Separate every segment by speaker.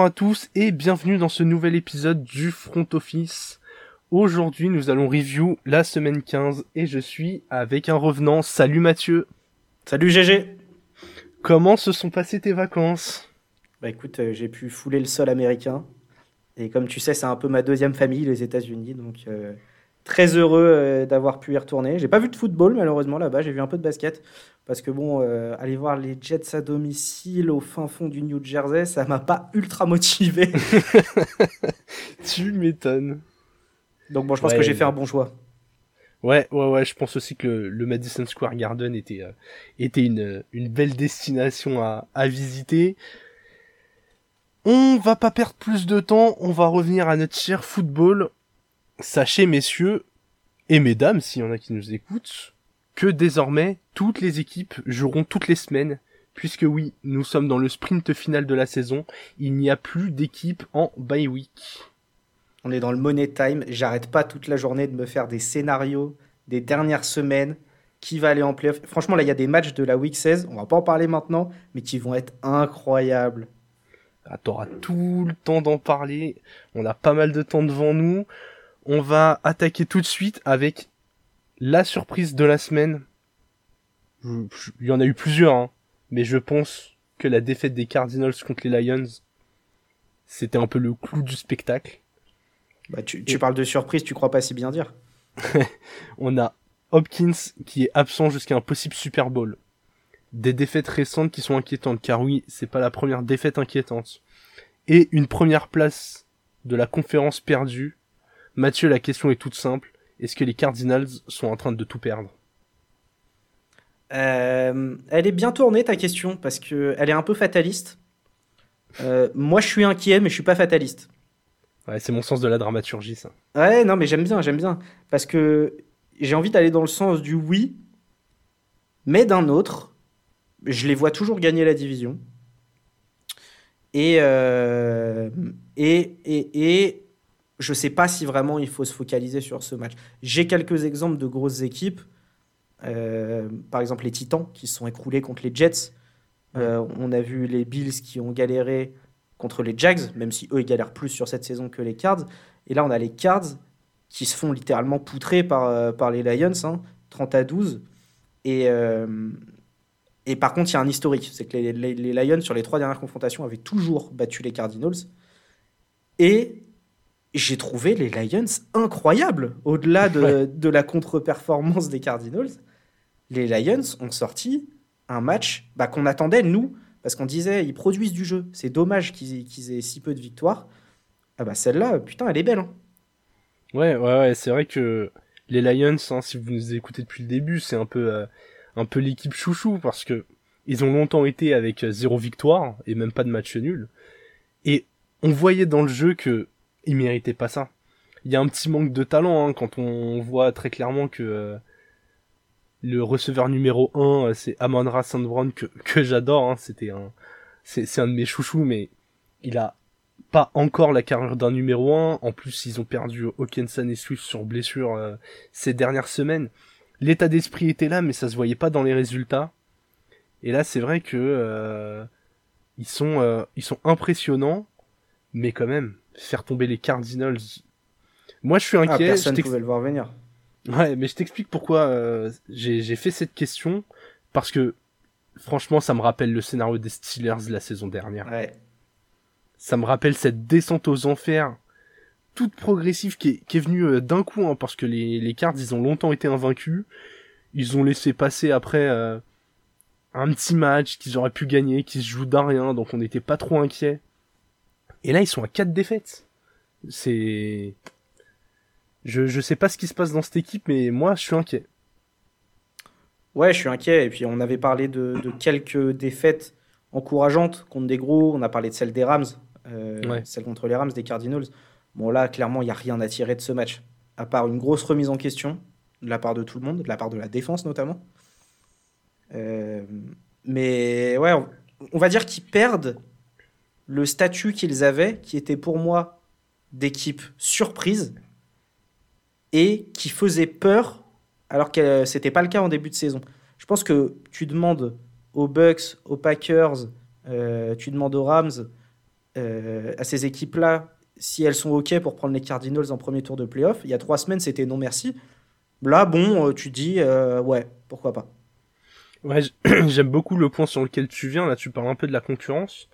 Speaker 1: Bonjour à tous et bienvenue dans ce nouvel épisode du Front Office. Aujourd'hui, nous allons review la semaine 15 et je suis avec un revenant. Salut Mathieu.
Speaker 2: Salut GG.
Speaker 1: Comment se sont passées tes vacances?
Speaker 2: Bah écoute, euh, j'ai pu fouler le sol américain. Et comme tu sais, c'est un peu ma deuxième famille, les États-Unis. Donc euh, très heureux euh, d'avoir pu y retourner. J'ai pas vu de football malheureusement là-bas, j'ai vu un peu de basket. Parce que bon, euh, aller voir les Jets à domicile au fin fond du New Jersey, ça m'a pas ultra motivé.
Speaker 1: tu m'étonnes.
Speaker 2: Donc bon, je pense
Speaker 1: Ouais,
Speaker 2: que j'ai fait un bon choix.
Speaker 1: Ouais, ouais, ouais, je pense aussi que le, le Madison Square Garden était, euh, était une, une belle destination à, à visiter. On va pas perdre plus de temps, on va revenir à notre cher football. Sachez, messieurs, et mesdames, s'il y en a qui nous écoutent, que désormais, toutes les équipes joueront toutes les semaines, puisque oui, nous sommes dans le sprint final de la saison, il n'y a plus d'équipe en bye week.
Speaker 2: On est dans le money time. J'arrête pas toute la journée de me faire des scénarios des dernières semaines. Qui va aller en playoff? Franchement, là, il y a des matchs de la week 16. On va pas en parler maintenant, mais qui vont être incroyables.
Speaker 1: Ah, T'auras tout le temps d'en parler. On a pas mal de temps devant nous. On va attaquer tout de suite avec la surprise de la semaine. Il y en a eu plusieurs, hein. mais je pense que la défaite des Cardinals contre les Lions, c'était un peu le clou du spectacle.
Speaker 2: Bah, tu, tu parles de surprise, tu crois pas si bien dire
Speaker 1: On a Hopkins qui est absent jusqu'à un possible Super Bowl. Des défaites récentes qui sont inquiétantes, car oui, c'est pas la première défaite inquiétante. Et une première place de la conférence perdue. Mathieu, la question est toute simple. Est-ce que les Cardinals sont en train de tout perdre?
Speaker 2: Euh, Elle est bien tournée ta question parce que elle est un peu fataliste. Euh, moi, je suis inquiet, mais je suis pas fataliste.
Speaker 1: Ouais, c'est mon sens de la dramaturgie, ça.
Speaker 2: Ouais, non, mais j'aime bien, j'aime bien. Parce que j'ai envie d'aller dans le sens du oui, mais d'un autre, je les vois toujours gagner la division. Et, euh, et, et, et je sais pas si vraiment il faut se focaliser sur ce match. J'ai quelques exemples de grosses équipes. Euh, par exemple, les Titans qui se sont écroulés contre les Jets. Euh, on a vu les Bills qui ont galéré contre les Jags, même si eux ils galèrent plus sur cette saison que les Cards. Et là, on a les Cards qui se font littéralement poutrer par, euh, par les Lions, hein, 30 à 12. Et, et par contre, il y a un historique. C'est que les, les- les Lions, sur les trois dernières confrontations, avaient toujours battu les Cardinals. Et j'ai trouvé les Lions incroyables. Au-delà de,
Speaker 1: Ouais.
Speaker 2: de la contre-performance des Cardinals, les Lions ont sorti un match bah, qu'on attendait, nous, parce qu'on disait, ils produisent du jeu. C'est dommage qu'ils aient si peu de victoires. Ah bah celle-là, putain, elle est belle. hein.
Speaker 1: Ouais, ouais, ouais, c'est vrai que les Lions, hein, si vous nous écoutez depuis le début, c'est un peu, euh, un peu l'équipe chouchou parce que ils ont longtemps été avec euh, zéro victoire et même pas de match nul. Et on voyait dans le jeu que ils méritaient pas ça. Il y a un petit manque de talent hein, quand on voit très clairement que euh, le receveur numéro 1 euh, c'est Amon-Ra que, j'adore. Hein, C'était un, c'est, un de mes chouchous, mais il a pas encore la carrière d'un numéro 1. En plus, ils ont perdu Hawkinson et Swift sur blessure euh, ces dernières semaines. L'état d'esprit était là, mais ça se voyait pas dans les résultats. Et là, c'est vrai que ils sont ils sont impressionnants, mais quand même faire tomber les Cardinals. Moi, je suis
Speaker 2: Ah,
Speaker 1: inquiet.
Speaker 2: personne ne pouvait le voir venir.
Speaker 1: Ouais, mais je t'explique pourquoi euh, j'ai j'ai fait cette question parce que franchement, ça me rappelle le scénario des Steelers la saison dernière.
Speaker 2: Ouais.
Speaker 1: Ça me rappelle cette descente aux enfers toute progressive qui est, qui est venue euh, d'un coup, hein, parce que les, les Cards, ils ont longtemps été invaincus. Ils ont laissé passer après euh, un petit match qu'ils auraient pu gagner, qui se joue d'un rien, donc on n'était pas trop inquiets. Et là, ils sont à quatre défaites. C'est... Je, je sais pas ce qui se passe dans cette équipe, mais moi, je suis inquiet.
Speaker 2: Ouais, je suis inquiet. Et puis, on avait parlé de, de quelques défaites encourageantes contre des gros. On a parlé de celle des Rams, euh,
Speaker 1: Ouais.
Speaker 2: celle contre les Rams, des Cardinals. Bon, là, clairement, il n'y a rien à tirer de ce match. À part une grosse remise en question de la part de tout le monde, de la part de la défense notamment. Euh, mais ouais, on va dire qu'ils perdent le statut qu'ils avaient, qui était pour moi d'équipe surprise et qui faisait peur alors que c'était pas le cas en début de saison. Je pense que tu demandes aux Bucks, aux Packers, euh, tu demandes aux Rams à ces équipes-là si elles sont OK pour prendre les Cardinals en premier tour de playoff. Il y a trois semaines, c'était non merci. Là, bon, tu dis ouais, pourquoi pas.
Speaker 1: Ouais, j'aime beaucoup le point sur lequel tu viens. Là, tu parles un peu de la concurrence.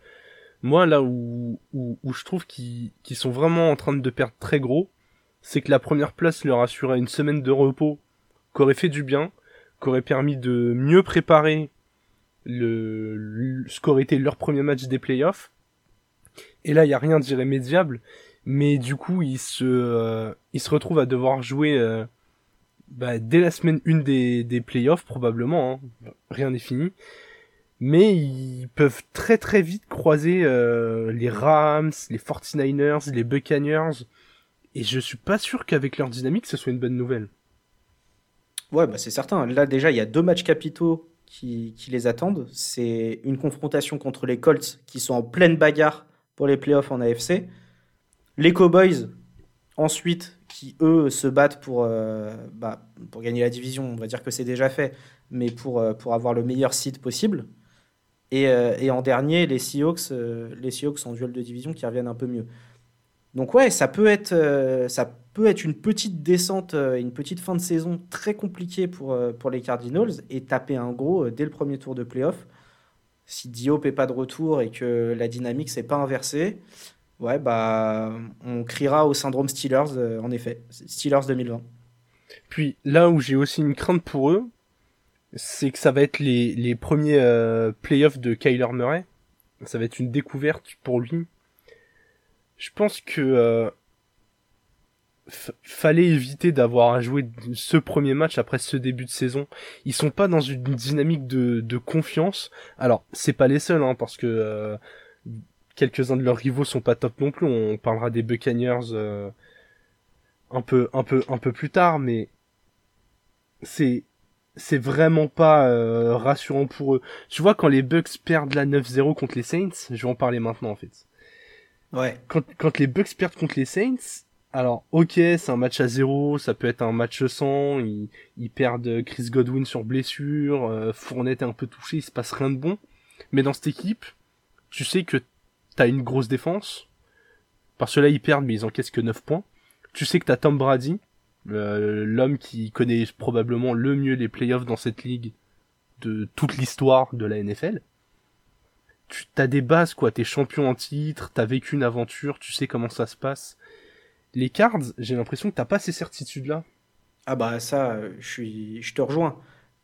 Speaker 1: Moi, là où, où, je trouve qu'ils sont vraiment en train de perdre très gros, c'est que la première place leur assurait une semaine de repos qu'aurait fait du bien, qu'aurait permis de mieux préparer le, ce qu'aurait été leur premier match des playoffs. Et là, il y a rien d'irrémédiable, mais du coup, ils se, euh, ils se retrouvent à devoir jouer euh, bah, dès la semaine une des, des playoffs probablement. Hein. Rien n'est fini mais ils peuvent très très vite croiser euh, les Rams, les 49ers, les Buccaneers, et je suis pas sûr qu'avec leur dynamique, ce soit une bonne nouvelle.
Speaker 2: Ouais, bah c'est certain. Là déjà, il y a deux matchs capitaux qui, qui les attendent. C'est une confrontation contre les Colts, qui sont en pleine bagarre pour les playoffs en AFC. Les Cowboys, ensuite, qui eux se battent pour, euh, bah, pour gagner la division. On va dire que c'est déjà fait, mais pour, euh, pour avoir le meilleur site possible. Euh, et, en dernier, les Seahawks, euh, les Seahawks en duel de division qui reviennent un peu mieux. Donc ouais, ça peut être, euh, ça peut être une petite descente, une petite fin de saison très compliquée pour, pour les Cardinals et taper un gros dès le premier tour de playoff. Si Diop n'est pas de retour et que la dynamique s'est pas inversée, ouais, bah, on criera au syndrome Steelers, en effet. Steelers 2020.
Speaker 1: Puis là où j'ai aussi une crainte pour eux, c'est que ça va être les, les premiers euh, playoffs de Kyler Murray. Ça va être une découverte pour lui. Je pense que euh, fallait éviter d'avoir à jouer ce premier match après ce début de saison. Ils sont pas dans une dynamique de, de confiance. Alors, c'est pas les seuls, hein, parce que euh, quelques-uns de leurs rivaux sont pas top non plus. On parlera des Buccaneers euh, un peu, un peu, un peu plus tard, mais c'est c'est vraiment pas euh, rassurant pour eux. Tu vois, quand les Bucks perdent la 9-0 contre les Saints, je vais en parler maintenant en fait.
Speaker 2: Ouais.
Speaker 1: Quand, quand les Bucks perdent contre les Saints, alors ok, c'est un match à zéro, ça peut être un match sans, ils, ils perdent Chris Godwin sur blessure, euh, Fournette est un peu touché, il se passe rien de bon. Mais dans cette équipe, tu sais que t'as une grosse défense, parce que là ils perdent mais ils encaissent que 9 points. Tu sais que t'as Tom Brady, l'homme qui connaît probablement le mieux les playoffs dans cette ligue de toute l'histoire de la NFL. Tu as des bases quoi, t'es champion en titre, t'as vécu une aventure, tu sais comment ça se passe. Les Cards, j'ai l'impression que t'as pas ces certitudes là.
Speaker 2: Ah bah ça, je suis, je te rejoins.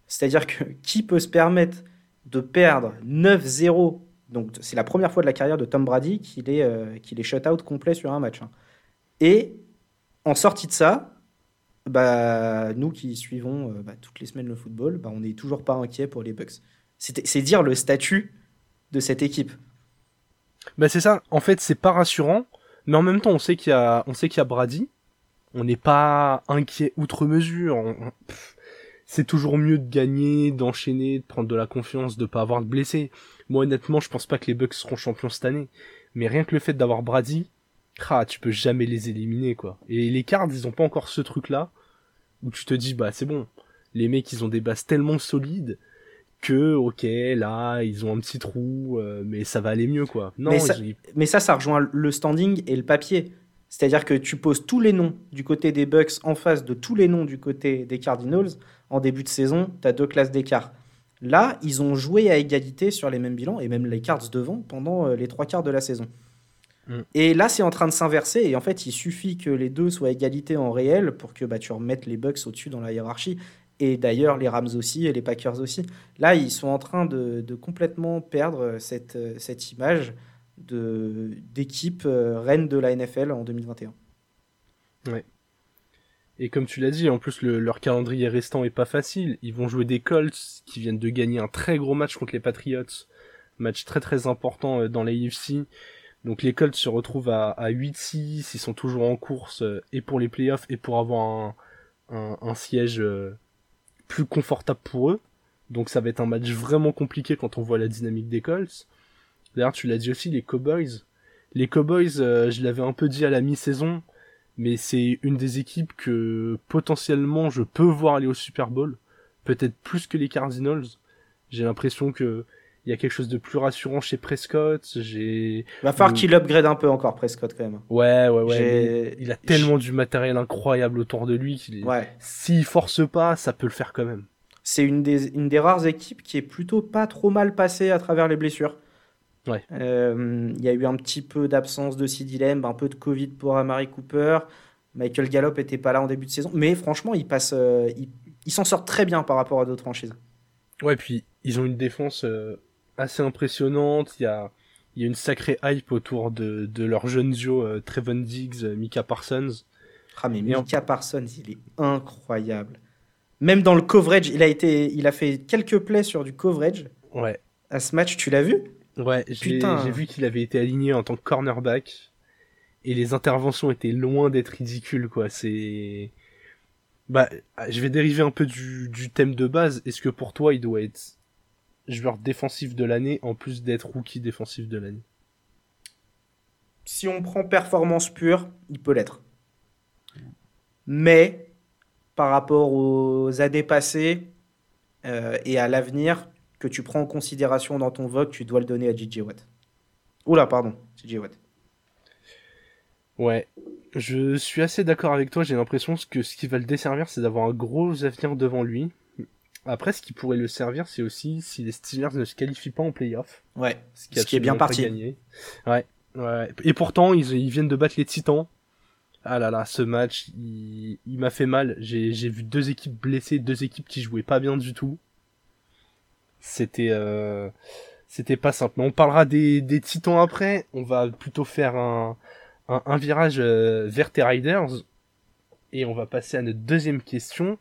Speaker 2: C'est-à-dire que qui peut se permettre de perdre 9-0 donc c'est la première fois de la carrière de Tom Brady qu'il est, euh, qu'il est shut-out complet sur un match. Hein. Et en sortie de ça, bah, nous qui suivons euh, bah, toutes les semaines le football, bah, on n'est toujours pas inquiet pour les Bucks. C'est dire le statut de cette équipe.
Speaker 1: Bah c'est ça. En fait, c'est pas rassurant, mais en même temps, on sait qu'il y a, on sait qu'il y a Brady. On n'est pas inquiet outre mesure. C'est toujours mieux de gagner, d'enchaîner, de prendre de la confiance, de pas avoir de blessés. Moi, honnêtement, je pense pas que les Bucks seront champions cette année. Mais rien que le fait d'avoir Brady, ah, tu peux jamais les éliminer, quoi. Et les cards, ils ont pas encore ce truc-là, où tu te dis, bah, c'est bon. Les mecs, ils ont des bases tellement solides que, ok, là, ils ont un petit trou, euh, mais ça va aller mieux, quoi.
Speaker 2: Non, mais ça, ça, rejoint le standing et le papier. C'est-à-dire que tu poses tous les noms du côté des Bucks en face de tous les noms du côté des Cardinals. En début de saison, tu as deux classes d'écart. Là, ils ont joué à égalité sur les mêmes bilans, et même les Cards devant, pendant euh, les trois quarts de la saison. Mm. Et là, c'est en train de s'inverser. Et en fait, il suffit que les deux soient égalité en réel pour que bah, tu remettes les Bucks au-dessus dans la hiérarchie. Et d'ailleurs, les Rams aussi et les Packers aussi. Là, ils sont en train de, complètement perdre cette, cette image d'équipe euh, reine de la NFL en 2021.
Speaker 1: Ouais. Et comme tu l'as dit, en plus, leur calendrier restant est pas facile. Ils vont jouer des Colts qui viennent de gagner un très gros match contre les Patriots. Match très très important euh, dans la UFC. Donc les Colts se retrouvent à, à 8-6, ils sont toujours en course euh, et pour les playoffs et pour avoir un, un, siège euh, plus confortable pour eux. Donc ça va être un match vraiment compliqué quand on voit la dynamique des Colts. D'ailleurs tu l'as dit aussi, les Cowboys. Les Cowboys, euh, je l'avais un peu dit à la mi-saison, mais c'est une des équipes que potentiellement je peux voir aller au Super Bowl. Peut-être plus que les Cardinals. J'ai l'impression que il y a quelque chose de plus rassurant chez Prescott. J'ai.
Speaker 2: Va falloir qu'il upgrade un peu encore Prescott quand même.
Speaker 1: Ouais, ouais, ouais. Il a tellement du matériel incroyable autour de lui qu'il. Ouais. S'il force pas, ça peut le faire quand même.
Speaker 2: C'est une des, une des rares équipes qui est plutôt pas trop mal passée à travers les blessures.
Speaker 1: Ouais.
Speaker 2: Euh, il y a eu un petit peu d'absence de CD Lamb, un peu de Covid pour Amari Cooper. Michael Gallup était pas là en début de saison, mais franchement, il passe, euh, il, s'en sort très bien par rapport à d'autres franchises.
Speaker 1: Ouais, puis ils ont une défense euh, assez impressionnante. Il y a, il y a une sacrée hype autour de, de leurs jeunes duo euh, Trevon Diggs, Mika Parsons.
Speaker 2: Ah mais Mika Parsons, il est incroyable. Même dans le coverage, il a été, il a fait quelques plays sur du coverage.
Speaker 1: Ouais.
Speaker 2: À ce match, tu l'as vu?
Speaker 1: Ouais, j'ai vu qu'il avait été aligné en tant que cornerback et les interventions étaient loin d'être ridicules quoi. C'est bah je vais dériver un peu du, du thème de base. Est-ce que pour toi il doit être joueur défensif de l'année en plus d'être rookie défensif de l'année
Speaker 2: Si on prend performance pure, il peut l'être. Mais par rapport aux années passées euh, et à l'avenir que tu prends en considération dans ton vote, tu dois le donner à JJ Watt. Oula, pardon, JJ Watt.
Speaker 1: Ouais, je suis assez d'accord avec toi. J'ai l'impression que ce qui va le desservir, c'est d'avoir un gros avenir devant lui. Après, ce qui pourrait le servir, c'est aussi si les Steelers ne se qualifient pas en playoff.
Speaker 2: Ouais, ce qui, est bien parti.
Speaker 1: Ouais, ouais. Et pourtant, ils, ils, viennent de battre les Titans. Ah là là, ce match, il, il m'a fait mal. J'ai vu deux équipes blessées, deux équipes qui jouaient pas bien du tout. C'était euh, c'était pas simple. Mais on parlera des, des Titans après. On va plutôt faire un, un, virage euh, vers tes Riders. Et on va passer à notre deuxième question.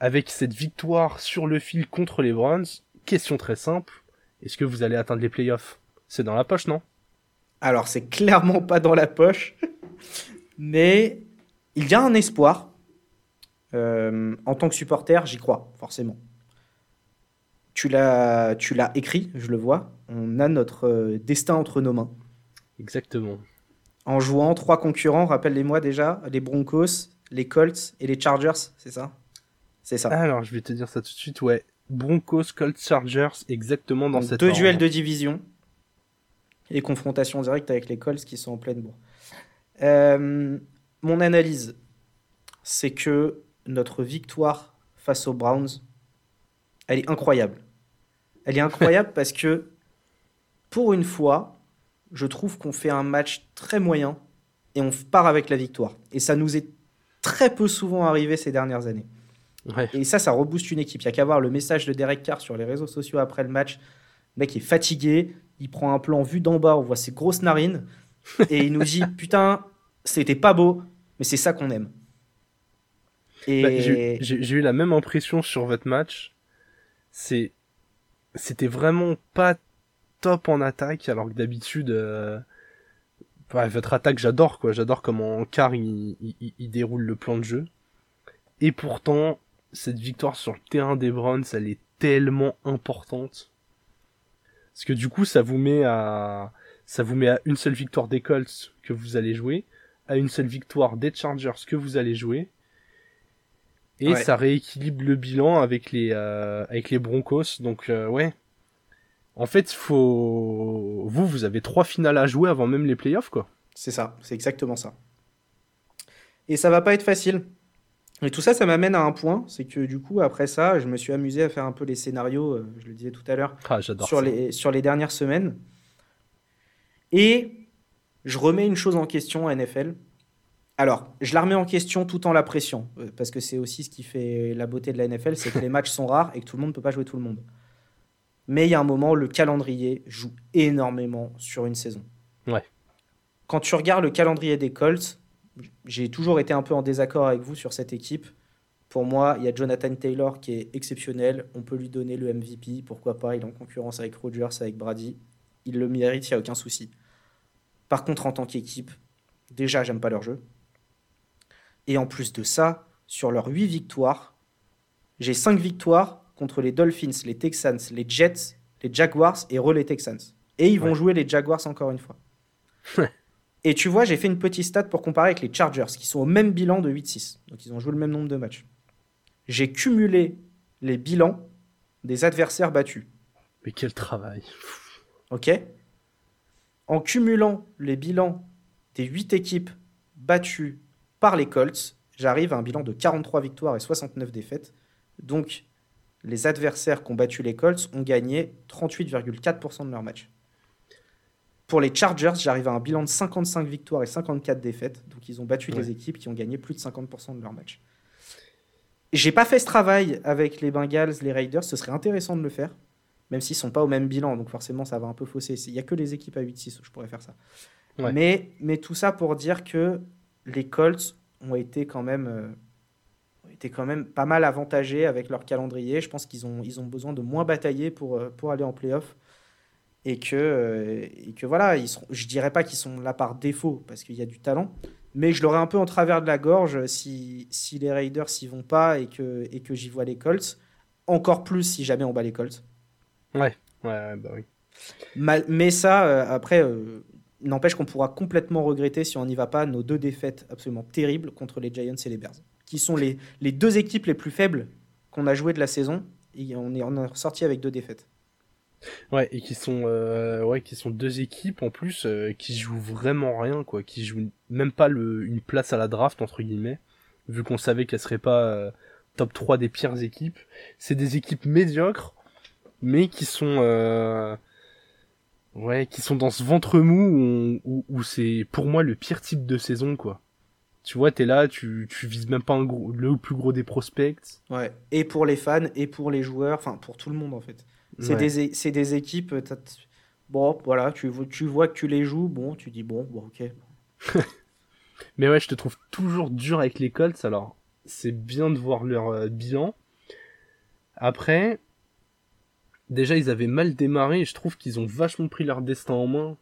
Speaker 1: Avec cette victoire sur le fil contre les Browns, question très simple. Est-ce que vous allez atteindre les playoffs? C'est dans la poche, non?
Speaker 2: Alors, c'est clairement pas dans la poche. mais il y a un espoir. Euh, en tant que supporter, j'y crois, forcément. Tu l'as, tu l'as écrit, je le vois. On a notre euh, destin entre nos mains.
Speaker 1: Exactement
Speaker 2: en jouant trois concurrents, rappelle-les-moi déjà, les Broncos, les Colts et les Chargers, c'est ça? C'est ça.
Speaker 1: Alors, je vais te dire ça tout de suite, ouais. Broncos, Colts, Chargers, exactement dans cette
Speaker 2: Deux duels de division et confrontation directe avec les Colts qui sont en pleine bourre. Euh, mon analyse, c'est que notre victoire face aux Browns, elle est incroyable. Elle est incroyable parce que, pour une fois, je trouve qu'on fait un match très moyen et on part avec la victoire. Et ça nous est très peu souvent arrivé ces dernières années. Et ça, ça rebooste une équipe. Il n'y a qu'à voir le message de Derek Carr sur les réseaux sociaux après le match. Le mec est fatigué, il prend un plan vu d'en bas, on voit ses grosses narines, et il nous dit Putain, c'était pas beau, mais c'est ça qu'on aime.
Speaker 1: Et... Bah, j'ai eu la même impression sur votre match. C'est c'était vraiment pas top en attaque, alors que d'habitude, euh... votre attaque, j'adore quoi. J'adore comment Car il, il, déroule le plan de jeu. Et pourtant, cette victoire sur le terrain des Browns, elle est tellement importante. Parce que du coup, ça vous met à, ça vous met à une seule victoire des Colts que vous allez jouer, à une seule victoire des Chargers que vous allez jouer. Et ça rééquilibre le bilan avec les, euh, avec les Broncos. Donc, euh, ouais, en fait, faut vous vous avez trois finales à jouer avant même les playoffs quoi.
Speaker 2: C'est ça, c'est exactement ça. Et ça va pas être facile. Et tout ça, ça m'amène à un point, c'est que du coup, après ça, je me suis amusé à faire un peu les scénarios, euh, je le disais tout à l'heure,
Speaker 1: ah,
Speaker 2: sur, les, sur les dernières semaines. Et je remets une chose en question à NFL. Alors, je la remets en question tout en l'appréciant, euh, parce que c'est aussi ce qui fait la beauté de la NFL, c'est que les matchs sont rares et que tout le monde ne peut pas jouer tout le monde. Mais il y a un moment, le calendrier joue énormément sur une saison.
Speaker 1: Ouais.
Speaker 2: Quand tu regardes le calendrier des Colts, j'ai toujours été un peu en désaccord avec vous sur cette équipe. Pour moi, il y a Jonathan Taylor qui est exceptionnel. On peut lui donner le MVP. Pourquoi pas? Il est en concurrence avec Rodgers, avec Brady. Il le mérite, il n'y a aucun souci. Par contre, en tant qu'équipe, déjà, j'aime pas leur jeu. Et en plus de ça, sur leurs 8 victoires, j'ai 5 victoires contre les Dolphins, les Texans, les Jets, les Jaguars et re les Texans. Et ils vont jouer les Jaguars encore une fois. et tu vois, j'ai fait une petite stat pour comparer avec les Chargers, qui sont au même bilan de 8-6. Donc ils ont joué le même nombre de matchs. J'ai cumulé les bilans des adversaires battus.
Speaker 1: Mais quel travail.
Speaker 2: Ok En cumulant les bilans des 8 équipes battues par les Colts, j'arrive à un bilan de 43 victoires et 69 défaites. Donc, les adversaires qui ont battu les Colts ont gagné 38,4% de leurs matchs. Pour les Chargers, j'arrive à un bilan de 55 victoires et 54 défaites. Donc, ils ont battu des équipes qui ont gagné plus de 50% de leurs matchs. J'ai pas fait ce travail avec les Bengals, les Raiders. Ce serait intéressant de le faire, même s'ils sont pas au même bilan. Donc, forcément, ça va un peu fausser. Il y a que les équipes à 8-6 où je pourrais faire ça. Mais, mais tout ça pour dire que les Colts ont été quand même, euh, ont été quand même pas mal avantagés avec leur calendrier. Je pense qu'ils ont, ils ont besoin de moins batailler pour, euh, pour aller en playoff. Et que, euh, et que voilà, ils seront, je dirais pas qu'ils sont là par défaut, parce qu'il y a du talent, mais je l'aurais un peu en travers de la gorge si, si les Raiders s'y vont pas et que, et que j'y vois les Colts. Encore plus si jamais on bat les Colts.
Speaker 1: Ouais, ouais, bah oui.
Speaker 2: mais ça, après, N'empêche qu'on pourra complètement regretter si on n'y va pas nos deux défaites absolument terribles contre les Giants et les Bears, qui sont les, les deux équipes les plus faibles qu'on a jouées de la saison. Et on est, on ressorti avec deux défaites.
Speaker 1: Ouais, et qui sont, euh, ouais, qui sont deux équipes en plus euh, qui jouent vraiment rien, quoi, qui jouent même pas le, une place à la draft, entre guillemets, vu qu'on savait qu'elles seraient pas euh, top 3 des pires équipes. C'est des équipes médiocres, mais qui sont Ouais, qui sont dans ce ventre mou où, où, c'est pour moi le pire type de saison, quoi. Tu vois, t'es là, tu, tu vises même pas un gros, le plus gros des prospects.
Speaker 2: Ouais, et pour les fans, et pour les joueurs, enfin pour tout le monde en fait. C'est des, des, équipes, bon, voilà, tu, tu vois que tu les joues, bon, tu dis bon, bon, ok.
Speaker 1: Mais ouais, je te trouve toujours dur avec les Colts, alors c'est bien de voir leur euh, bilan. Après, déjà ils avaient mal démarré et je trouve qu'ils ont vachement pris leur destin en main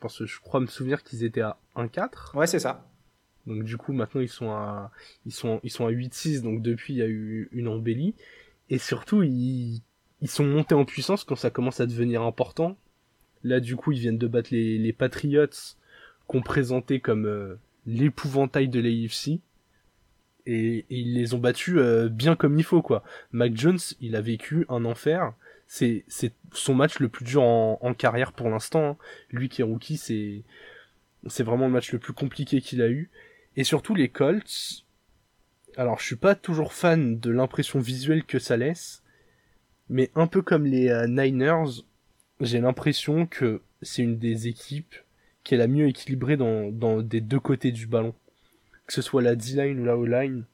Speaker 1: parce que je crois me souvenir qu'ils étaient à 1-4.
Speaker 2: Ouais, c'est ça.
Speaker 1: Donc du coup maintenant ils sont à ils sont ils sont à 8-6 donc depuis il y a eu une embellie et surtout ils ils sont montés en puissance quand ça commence à devenir important. Là du coup ils viennent de battre les les Patriots qu'on présentait comme euh, l'épouvantail de l'AFC et, et, ils les ont battus euh, bien comme il faut quoi. Mac Jones, il a vécu un enfer c'est son match le plus dur en, carrière pour l'instant. Hein. Lui qui est rookie, c'est c'est vraiment le match le plus compliqué qu'il a eu. Et surtout les Colts. Alors je suis pas toujours fan de l'impression visuelle que ça laisse, mais un peu comme les euh, Niners, j'ai l'impression que c'est une des équipes qui est la mieux équilibrée dans, des deux côtés du ballon. Que ce soit la D-line ou la O-line,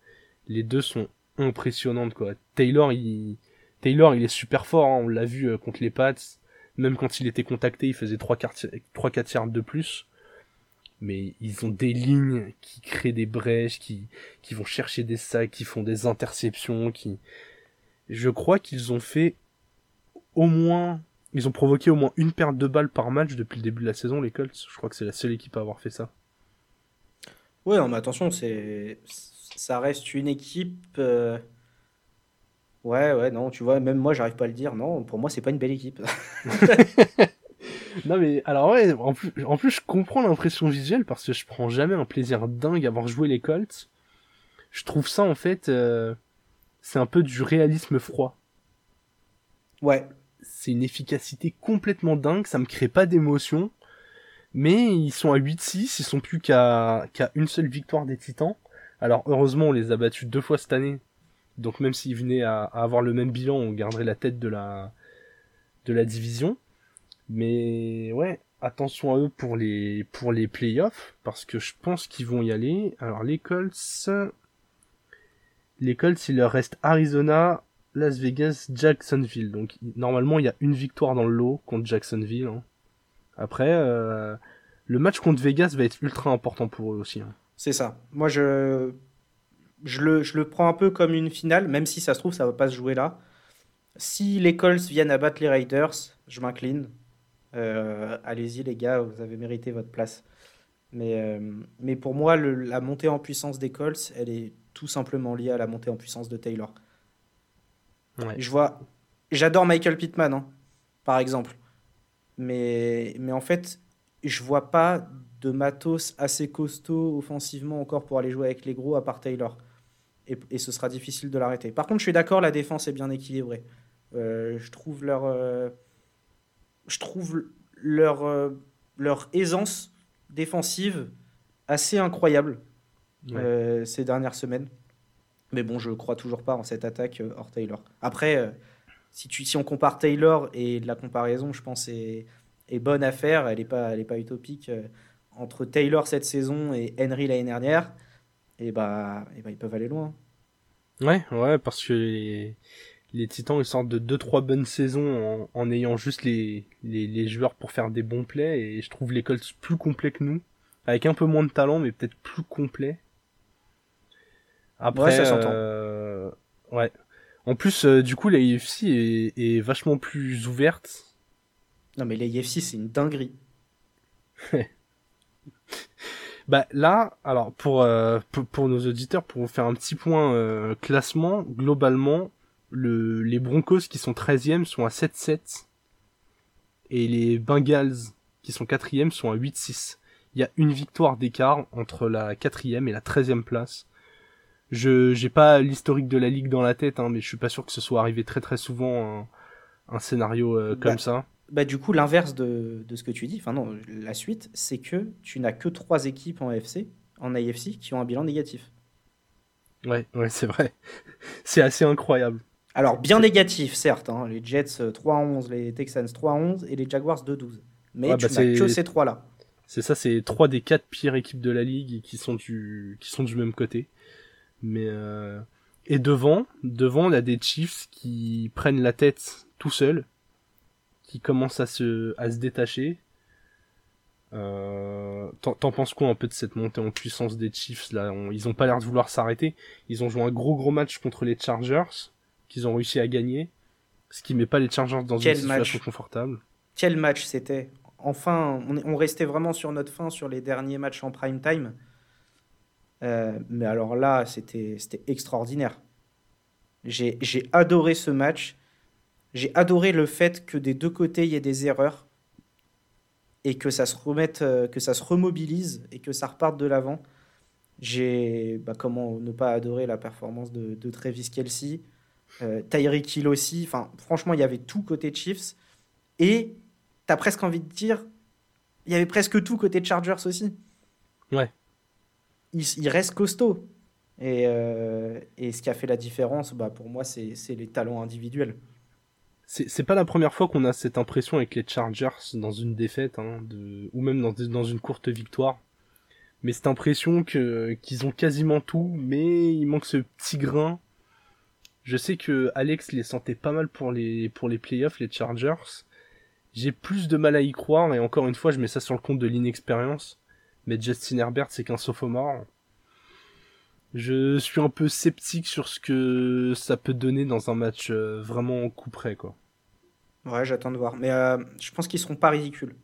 Speaker 1: les deux sont impressionnantes quoi. Taylor il Taylor, il est super fort, hein, on l'a vu euh, contre les Pats. Même quand il était contacté, il faisait 3-4 yards de plus. Mais ils ont des lignes qui créent des brèches, qui, qui vont chercher des sacs, qui font des interceptions, qui... Je crois qu'ils ont fait au moins... Ils ont provoqué au moins une perte de balles par match depuis le début de la saison, les Colts. Je crois que c'est la seule équipe à avoir fait ça.
Speaker 2: Ouais, mais attention, c'est ça reste une équipe... Euh, Ouais, ouais, non, tu vois, même moi, j'arrive pas à le dire. Non, pour moi, c'est pas une belle équipe.
Speaker 1: non, mais alors, ouais, en plus, en plus je comprends l'impression visuelle parce que je prends jamais un plaisir dingue à voir jouer les Colts. Je trouve ça, en fait, euh, c'est un peu du réalisme froid.
Speaker 2: Ouais.
Speaker 1: C'est une efficacité complètement dingue, ça me crée pas d'émotion. Mais ils sont à 8-6, ils sont plus qu'à qu'à une seule victoire des Titans. Alors heureusement on les a battus deux fois cette année, donc même s'ils venaient à, avoir le même bilan, on garderait la tête de la, de la division. Mais ouais, attention à eux pour les, pour les playoffs, parce que je pense qu'ils vont y aller. Alors les Colts, les Colts, il leur reste Arizona, Las Vegas, Jacksonville. Donc normalement il y a une victoire dans le lot contre Jacksonville. Hein. Après, euh, le match contre Vegas va être ultra important pour eux aussi. Hein.
Speaker 2: C'est ça. Moi je le, je le prends un peu comme une finale, même si ça se trouve, ça va pas se jouer là. Si les Colts viennent à battre les Raiders, je m'incline. Euh, allez-y, les gars, vous avez mérité votre place. Mais, euh, mais pour moi, la montée en puissance des Colts, elle est tout simplement liée à la montée en puissance de Taylor. Je vois, j'adore Michael Pittman, hein, par exemple. Mais, mais en fait, je vois pas de matos assez costaud offensivement encore pour aller jouer avec les gros à part Taylor et, ce sera difficile de l'arrêter. Par contre, je suis d'accord, la défense est bien équilibrée. Euh, je trouve leur, euh, je trouve leur, euh, leur aisance défensive assez incroyable euh, ces dernières semaines. Mais bon, je crois toujours pas en cette attaque euh, hors Taylor. Après, si, tu, si on compare Taylor et la comparaison, je pense, est, est bonne à faire. Elle n'est pas, elle est pas utopique. entre Taylor cette saison et Henry l'année dernière, et bah, et bah, ils peuvent aller loin.
Speaker 1: Ouais, ouais, parce que les, les Titans ils sortent de 2-3 bonnes saisons en, en ayant juste les, les, les, joueurs pour faire des bons plays et je trouve les Colts plus complets que nous, avec un peu moins de talent mais peut-être plus complet. Après, ouais, ça s'entend. Euh, ouais. En plus, euh, du coup, la IFC est, est, vachement plus ouverte.
Speaker 2: Non mais la IFC c'est une dinguerie.
Speaker 1: Bah là, alors pour, euh, pour, nos auditeurs, pour vous faire un petit point euh, classement, globalement, le, les Broncos qui sont 13e sont à 7-7 et les Bengals qui sont 4e sont à 8-6. Il y a une victoire d'écart entre la 4e et la 13e place. Je j'ai pas l'historique de la ligue dans la tête, hein, mais je suis pas sûr que ce soit arrivé très très souvent un, un scénario euh, comme
Speaker 2: bah,
Speaker 1: ça
Speaker 2: bah, du coup, l'inverse de, de, ce que tu dis, enfin non, la suite, c'est que tu n'as que trois équipes en AFC, en AFC, qui ont un bilan négatif.
Speaker 1: Ouais, ouais, c'est vrai. c'est assez incroyable.
Speaker 2: Alors, bien négatif, certes. Hein, les Jets 3-11, euh, les Texans 3-11 et les Jaguars 2-12. Mais ouais, tu bah, n'as que ces trois-là.
Speaker 1: C'est ça, c'est trois des quatre pires équipes de la ligue qui sont du, qui sont du même côté. Mais euh... Et devant, devant, on a des Chiefs qui prennent la tête tout seuls qui commence à se, à se détacher. Euh, T'en penses quoi un peu de cette montée en puissance des Chiefs là? Ils ont pas l'air de vouloir s'arrêter. Ils ont joué un gros gros match contre les Chargers qu'ils ont réussi à gagner, ce qui met pas les Chargers dans une situation confortable.
Speaker 2: Quel match c'était? Enfin, on, on, restait vraiment sur notre fin sur les derniers matchs en prime time. Euh, mais alors là, c'était extraordinaire. J'ai adoré ce match. J'ai adoré le fait que des deux côtés il y ait des erreurs et que ça se remette, euh, que ça se remobilise et que ça reparte de l'avant. J'ai, bah, comment ne pas adorer la performance de, de Travis Kelsey, euh, Tyreek Hill aussi. Enfin, franchement, il y avait tout côté Chiefs et t'as presque envie de dire, il y avait presque tout côté Chargers aussi.
Speaker 1: Ouais.
Speaker 2: Il, il reste costaud. Et, euh, et, ce qui a fait la différence, bah, pour moi, c'est les talents individuels
Speaker 1: c'est pas la première fois qu'on a cette impression avec les Chargers dans une défaite, hein, ou même dans, une courte victoire. Mais cette impression qu'ils ont quasiment tout, mais il manque ce petit grain. Je sais que Alex les sentait pas mal pour les pour les playoffs, les Chargers. J'ai plus de mal à y croire et encore une fois, je mets ça sur le compte de l'inexpérience. Mais Justin Herbert, c'est qu'un sophomore. Je suis un peu sceptique sur ce que ça peut donner dans un match euh, vraiment coup près, quoi.
Speaker 2: Ouais, j'attends de voir. Mais euh, je pense qu'ils seront pas ridicules.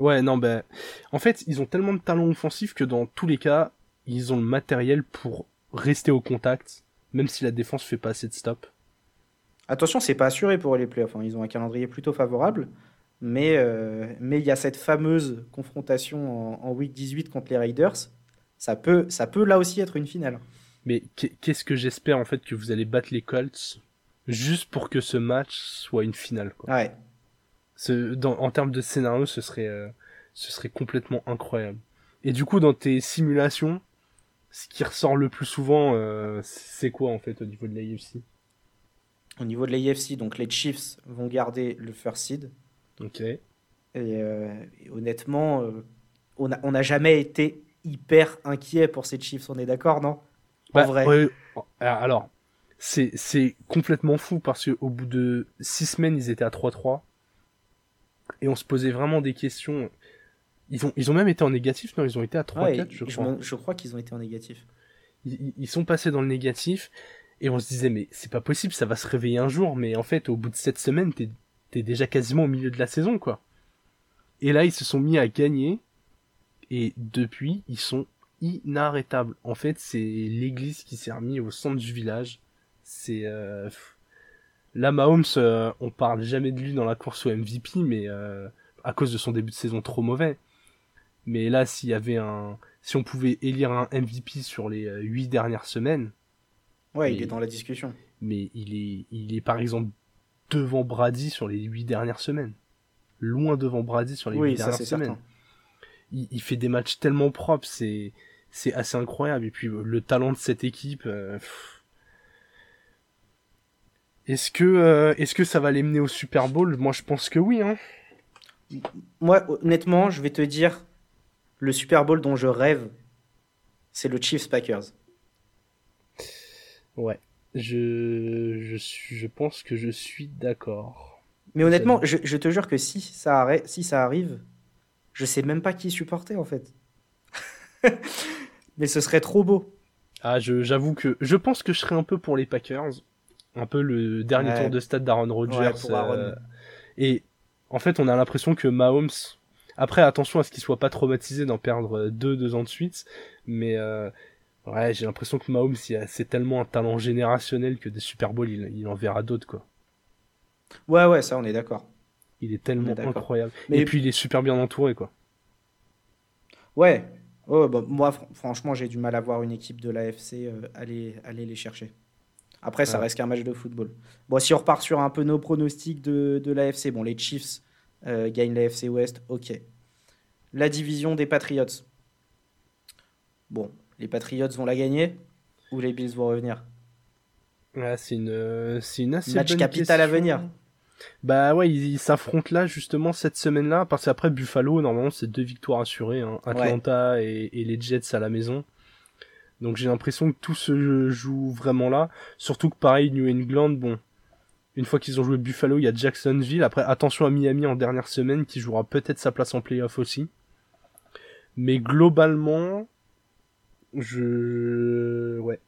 Speaker 1: Ouais, non, ben. En fait, ils ont tellement de talent offensif que dans tous les cas, ils ont le matériel pour rester au contact, même si la défense fait pas assez de stop.
Speaker 2: Attention, c'est pas assuré pour les playoffs. Hein. Ils ont un calendrier plutôt favorable. Mais euh, mais il y a cette fameuse confrontation en, en week 18 contre les Raiders ça peut, ça peut là aussi être une finale.
Speaker 1: Mais qu'est-ce que j'espère en fait que vous allez battre les Colts juste pour que ce match soit une finale. Quoi.
Speaker 2: Ouais.
Speaker 1: Ce, dans, en termes de scénario, ce serait, euh, ce serait complètement incroyable. Et du coup, dans tes simulations, ce qui ressort le plus souvent, euh, c'est quoi en fait au niveau de l'AFC
Speaker 2: Au niveau de l'AFC, donc les Chiefs vont garder le first seed.
Speaker 1: Ok.
Speaker 2: Et, euh, et honnêtement, euh, on n'a on a jamais été hyper inquiet pour ces Chiefs, on est d'accord, non? En
Speaker 1: bah,
Speaker 2: vrai.
Speaker 1: Alors, c'est complètement fou parce qu'au bout de six semaines, ils étaient à 3-3. Et on se posait vraiment des questions. Ils ont, ils ont même été en négatif, non? Ils ont été à 3-4,
Speaker 2: je crois. Je, crois qu'ils ont été en négatif.
Speaker 1: Ils, ils, sont passés dans le négatif. Et on se disait, mais c'est pas possible, ça va se réveiller un jour. Mais en fait, au bout de cette semaine, t'es es déjà quasiment au milieu de la saison, quoi. Et là, ils se sont mis à gagner. Et depuis, ils sont inarrêtables. En fait, c'est l'église qui s'est remis au centre du village. C'est euh... là Mahomes, euh, on parle jamais de lui dans la course au MVP, mais euh, à cause de son début de saison trop mauvais. Mais là, s'il y avait un, si on pouvait élire un MVP sur les euh, huit dernières semaines.
Speaker 2: Ouais, il est dans la discussion.
Speaker 1: Mais il est, il est par exemple devant Brady sur les huit dernières semaines. loin devant Brady sur les
Speaker 2: Oui,
Speaker 1: huit
Speaker 2: ça,
Speaker 1: dernières semaines. Il, il fait des matchs tellement propres, c'est c'est assez incroyable. Et puis le talent de cette équipe. euh, pff. Est-ce que euh, est-ce que ça va les mener au Super Bowl? Moi, je pense que oui. Hein.
Speaker 2: Moi, honnêtement, je vais te dire, le Super Bowl dont je rêve, c'est le Chiefs Packers.
Speaker 1: Ouais. Je je suis je pense que je suis d'accord.
Speaker 2: Mais honnêtement, je, je te jure que si ça, arrête, si ça arrive, je sais même pas qui supporter en fait. Mais ce serait trop beau.
Speaker 1: Ah, je j'avoue que je pense que je serais un peu pour les Packers, un peu le dernier
Speaker 2: Ouais.
Speaker 1: tour de stade d'Aaron Rodgers.
Speaker 2: Ouais, pour Aaron.
Speaker 1: euh, et en fait, on a l'impression que Mahomes. Après, attention à ce qu'il soit pas traumatisé d'en perdre deux deux ans de suite, mais euh, ouais, j'ai l'impression que Mahomes, c'est tellement un talent générationnel que des Super Bowls, il, il en verra d'autres quoi.
Speaker 2: Ouais, ouais, ça on est d'accord.
Speaker 1: Il est tellement
Speaker 2: est
Speaker 1: incroyable.
Speaker 2: Mais-
Speaker 1: Et puis il est super bien entouré quoi.
Speaker 2: Ouais. Oh, bah, moi, fr- franchement, j'ai du mal à voir une équipe de l'AFC euh, aller, aller les chercher. Après, ça
Speaker 1: Ouais.
Speaker 2: reste qu'un match de football. Bon, si on repart sur un peu nos pronostics de, de l'AFC, bon, les Chiefs euh, gagnent l'AFC West, ok. La division des Patriots. Bon, les Patriots vont la gagner ou les Bills vont revenir?
Speaker 1: Ouais, c'est une, euh, c'est une assez
Speaker 2: Match
Speaker 1: bonne
Speaker 2: capital à venir.
Speaker 1: Bah ouais, ils ils s'affrontent là justement cette semaine-là parce qu'après Buffalo, normalement c'est deux victoires assurées, hein, Atlanta et, et les Jets à la maison. Donc j'ai l'impression que tout se joue vraiment là. Surtout que pareil, New England, bon, une fois qu'ils ont joué Buffalo, il y a Jacksonville. Après, attention à Miami en dernière semaine qui jouera peut-être sa place en playoff aussi. Mais globalement, je... Ouais.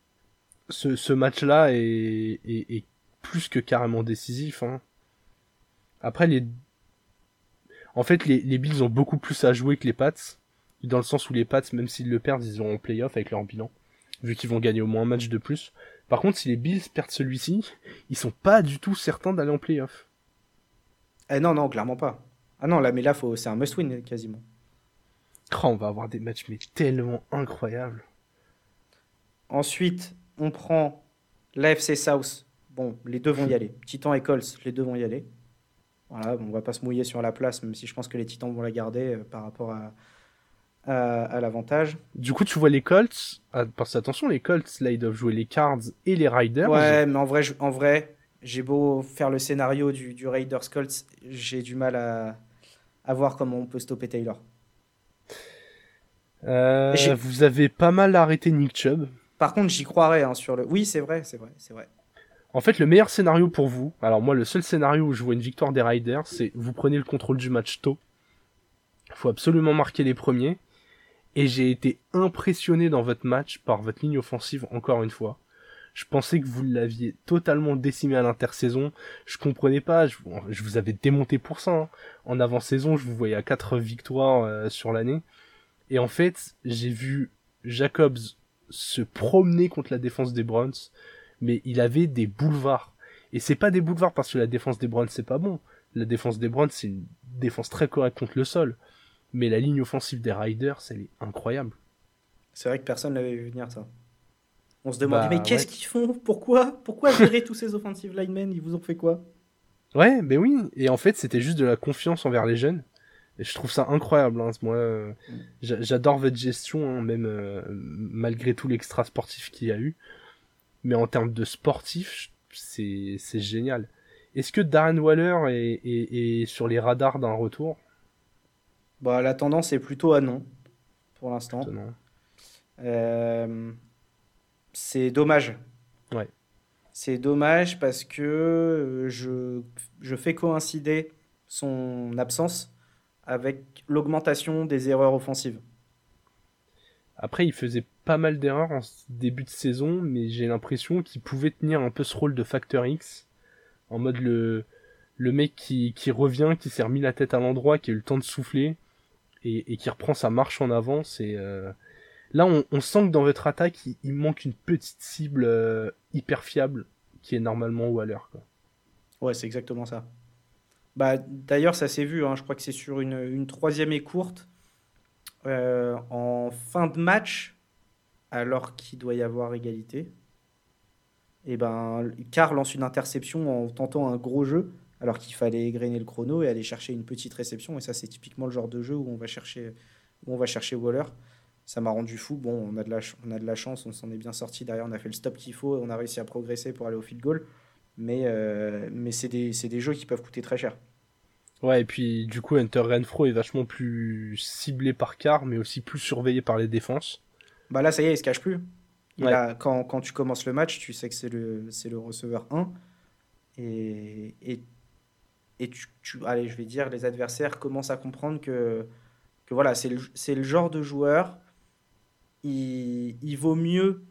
Speaker 1: Ce, ce match-là est, est, est plus que carrément décisif. Hein. Après, les... En fait, les, les Bills ont beaucoup plus à jouer que les Pats. Dans le sens où les Pats, même s'ils le perdent, ils auront en playoff avec leur bilan. Vu qu'ils vont gagner au moins un match de plus. Par contre, si les Bills perdent celui-ci, ils sont pas du tout certains d'aller en playoff.
Speaker 2: Eh non, non, clairement pas. Ah non, là, mais là, faut... c'est un must-win quasiment.
Speaker 1: Oh, on va avoir des matchs mais tellement incroyables.
Speaker 2: Ensuite, on prend l'AFC South. Bon, les deux vont y aller. Titans et Colts, les deux vont y aller. Voilà, on va pas se mouiller sur la place, même si je pense que les Titans vont la garder euh, par rapport à, à, à l'avantage.
Speaker 1: Du coup, tu vois les Colts. Ah, parce que attention, les Colts, là, ils doivent jouer les Cards et les Riders.
Speaker 2: Ouais, mais en vrai, en vrai j'ai beau faire le scénario du, du Raiders Colts, j'ai du mal à, à voir comment on peut stopper Taylor.
Speaker 1: Euh, vous avez pas mal arrêté Nick Chubb.
Speaker 2: Par contre, j'y croirais hein, sur le. Oui, c'est vrai, c'est vrai, c'est vrai.
Speaker 1: En fait, le meilleur scénario pour vous, alors moi, le seul scénario où je vois une victoire des Riders, c'est vous prenez le contrôle du match tôt. faut absolument marquer les premiers. Et j'ai été impressionné dans votre match par votre ligne offensive, encore une fois. Je pensais que vous l'aviez totalement décimé à l'intersaison. Je comprenais pas, je, je vous avais démonté pour ça. hein. En avant-saison, je vous voyais à 4 victoires euh, sur l'année. Et en fait, j'ai vu Jacobs se promener contre la défense des Browns mais il avait des boulevards. Et c'est pas des boulevards parce que la défense des Browns c'est pas bon. La défense des Browns c'est une défense très correcte contre le sol. Mais la ligne offensive des Riders, elle est incroyable.
Speaker 2: C'est vrai que personne l'avait vu venir ça. On se demandait,
Speaker 1: Bah,
Speaker 2: mais qu'est-ce
Speaker 1: ouais.
Speaker 2: qu'ils font? Pourquoi? Pourquoi gérer tous ces offensive linemen? Ils vous ont fait quoi?
Speaker 1: Ouais, ben oui. Et en fait, c'était juste de la confiance envers les jeunes. Et je trouve ça incroyable. Hein. Moi, euh, j'a- j'adore votre gestion, hein, même euh, malgré tout l'extra sportif qu'il y a eu. Mais en termes de sportif, c'est génial. Est-ce que Darren Waller est, est, est sur les radars d'un retour?
Speaker 2: Bah, la tendance est plutôt à non, pour l'instant. Euh, c'est dommage.
Speaker 1: Ouais.
Speaker 2: C'est dommage parce que je, je fais coïncider son absence avec l'augmentation des erreurs offensives.
Speaker 1: Après, il faisait pas mal d'erreurs en début de saison, mais j'ai l'impression qu'il pouvait tenir un peu ce rôle de facteur X, en mode le, le mec qui, qui revient, qui s'est remis la tête à l'endroit, qui a eu le temps de souffler, et, et qui reprend sa marche en avant. Euh, Là, on, on sent que dans votre attaque, il, il manque une petite cible euh, hyper fiable, qui est normalement Waller. Quoi.
Speaker 2: Ouais, c'est exactement ça. Bah, d'ailleurs, ça s'est vu, hein, je crois que c'est sur une, une troisième et courte. euh, en fin de match, alors qu'il doit y avoir égalité, et ben, Carr lance une interception en tentant un gros jeu alors qu'il fallait grainer le chrono et aller chercher une petite réception. Et ça, c'est typiquement le genre de jeu où on va chercher, où on va chercher Waller. Ça m'a rendu fou. Bon, on a de la, on a de la chance, on s'en est bien sorti. Derrière, on a fait le stop qu'il faut, on a réussi à progresser pour aller au field goal. Mais, euh, mais c'est des, des, jeux qui peuvent coûter très cher.
Speaker 1: Ouais, et puis du coup, Hunter Renfro est vachement plus ciblé par quart, mais aussi plus surveillé par les défenses.
Speaker 2: Bah là, ça y est, il se cache plus. quand, quand, tu commences le match, tu sais que c'est le, le receveur 1. Et, et, et tu, tu, allez, je vais dire, les adversaires commencent à comprendre que, que voilà, c'est le, le genre de joueur, il, il vaut mieux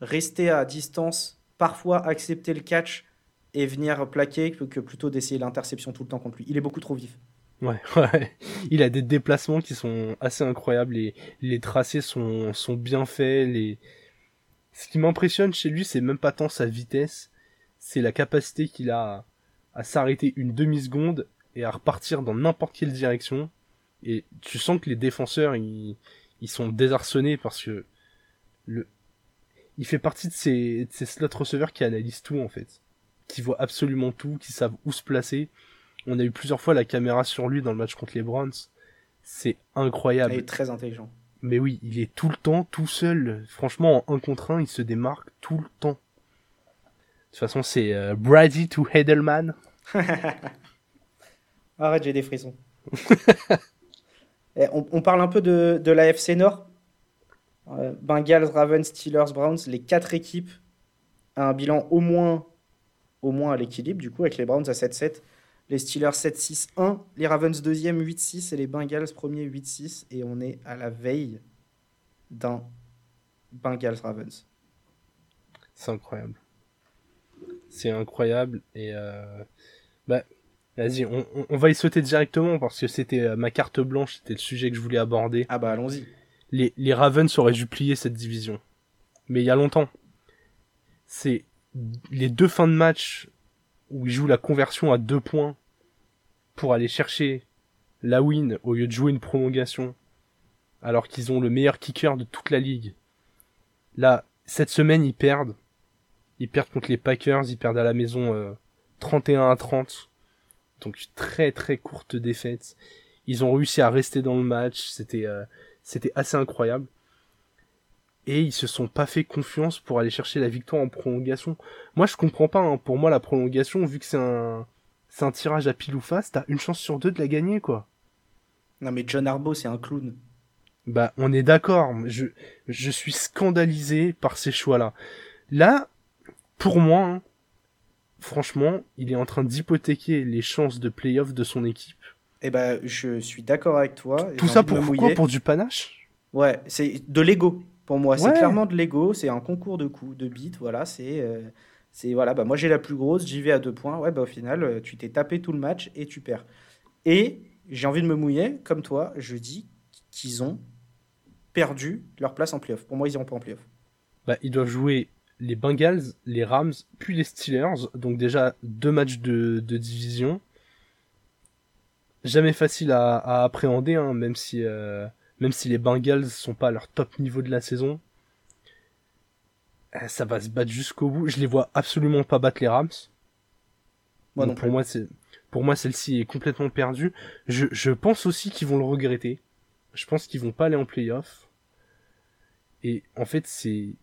Speaker 2: rester à distance, parfois accepter le catch et venir plaquer que plutôt d'essayer l'interception tout le temps contre lui. Il est beaucoup trop vif.
Speaker 1: Ouais, ouais. Il a des déplacements qui sont assez incroyables. Les, les tracés sont, sont bien faits. Les... Ce qui m'impressionne chez lui, c'est même pas tant sa vitesse, c'est la capacité qu'il a à, s'arrêter une demi-seconde et à repartir dans n'importe quelle direction. Et tu sens que les défenseurs, ils, ils sont désarçonnés parce que le, il fait partie de ces, de ces slot receveurs qui analysent tout en fait qui voient absolument tout, qui savent où se placer. On a eu plusieurs fois la caméra sur lui dans le match contre les Browns. C'est incroyable.
Speaker 2: Il est très intelligent.
Speaker 1: Mais oui, il est tout le temps tout seul. Franchement, en 1 contre 1, il se démarque tout le temps. De toute façon, c'est euh, Brady to Hedelman.
Speaker 2: Arrête, j'ai des frissons. Eh, on, parle un peu de, de la FC Nord? Euh, Bengals, Ravens, Steelers, Browns, les quatre équipes à un bilan au moins au moins à l'équilibre, du coup, avec les Browns à 7-7, les Steelers 7-6-1, les Ravens deuxième 8-6 et les Bengals premier 8-6. Et on est à la veille d'un Bengals-Ravens.
Speaker 1: C'est incroyable. C'est incroyable. Et euh, bah, vas-y, on, va y sauter directement parce que c'était euh, ma carte blanche, c'était le sujet que je voulais aborder.
Speaker 2: Ah bah allons-y.
Speaker 1: Les, Ravens auraient dû plier cette division. Mais il y a longtemps. C'est les deux fins de match où ils jouent la conversion à deux points pour aller chercher la win au lieu de jouer une prolongation, alors qu'ils ont le meilleur kicker de toute la ligue. Là, cette semaine, ils perdent. Ils perdent contre les Packers, ils perdent à la maison 31 euh, à 30. Donc très très courte défaite. Ils ont réussi à rester dans le match, c'était euh, c'était assez incroyable et ils se sont pas fait confiance pour aller chercher la victoire en prolongation. Moi, je comprends pas. Hein. Pour moi, la prolongation, vu que c'est un, c'est un tirage à pile ou face, t'as une chance sur deux de la gagner, quoi.
Speaker 2: Non, mais John Arbo, c'est un clown.
Speaker 1: Bah, on est d'accord. Je, je suis scandalisé par ces choix-là. Là, pour moi, hein, franchement, il est en train d'hypothéquer les chances de playoff de son équipe.
Speaker 2: Eh ben, je suis d'accord avec toi.
Speaker 1: Tout ça pour quoi Pour du panache?
Speaker 2: Ouais, c'est de l'ego. Pour moi, c'est clairement de l'ego, c'est un concours de coups, de bits, voilà, c'est euh, c'est voilà, bah moi j'ai la plus grosse, j'y vais à deux points. Ouais, bah au final, euh, tu t'es tapé tout le match et tu perds. Et j'ai envie de me mouiller, comme toi, je dis qu'ils ont perdu leur place en playoff. Pour moi, ils n'iront pas en playoff.
Speaker 1: Bah, ils doivent jouer les Bengals, les Rams, puis les Steelers. Donc déjà deux matchs de, de division. Jamais facile à, à appréhender, hein, même si euh, même si les Bengals sont pas à leur top niveau de la saison, eh, ça va se battre jusqu'au bout. Je les vois absolument pas battre les Rams. Moi pour moi, c'est pour moi celle-ci est complètement perdue. Je, je pense aussi qu'ils vont le regretter. Je pense qu'ils vont pas aller en playoff. Et en fait, c'est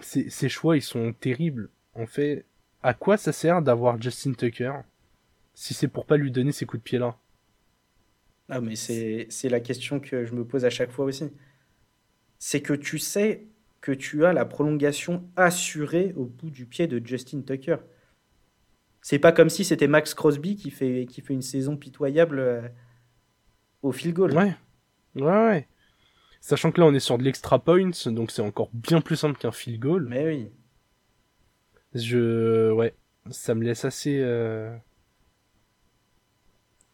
Speaker 1: ces choix ils sont terribles. En fait, à quoi ça sert d'avoir Justin Tucker si c'est pour pas lui donner ses coups de pied là
Speaker 2: ah, mais c'est la question que je me pose à chaque fois aussi. C'est que tu sais que tu as la prolongation assurée au bout du pied de Justin Tucker. C'est pas comme si c'était Max Crosby qui fait, qui fait une saison pitoyable euh, au field goal.
Speaker 1: Ouais. Ouais, ouais. Sachant que là, on est sur de l'extra points, donc c'est encore bien plus simple qu'un field goal.
Speaker 2: Mais oui.
Speaker 1: Je. Ouais. Ça me laisse assez. Euh,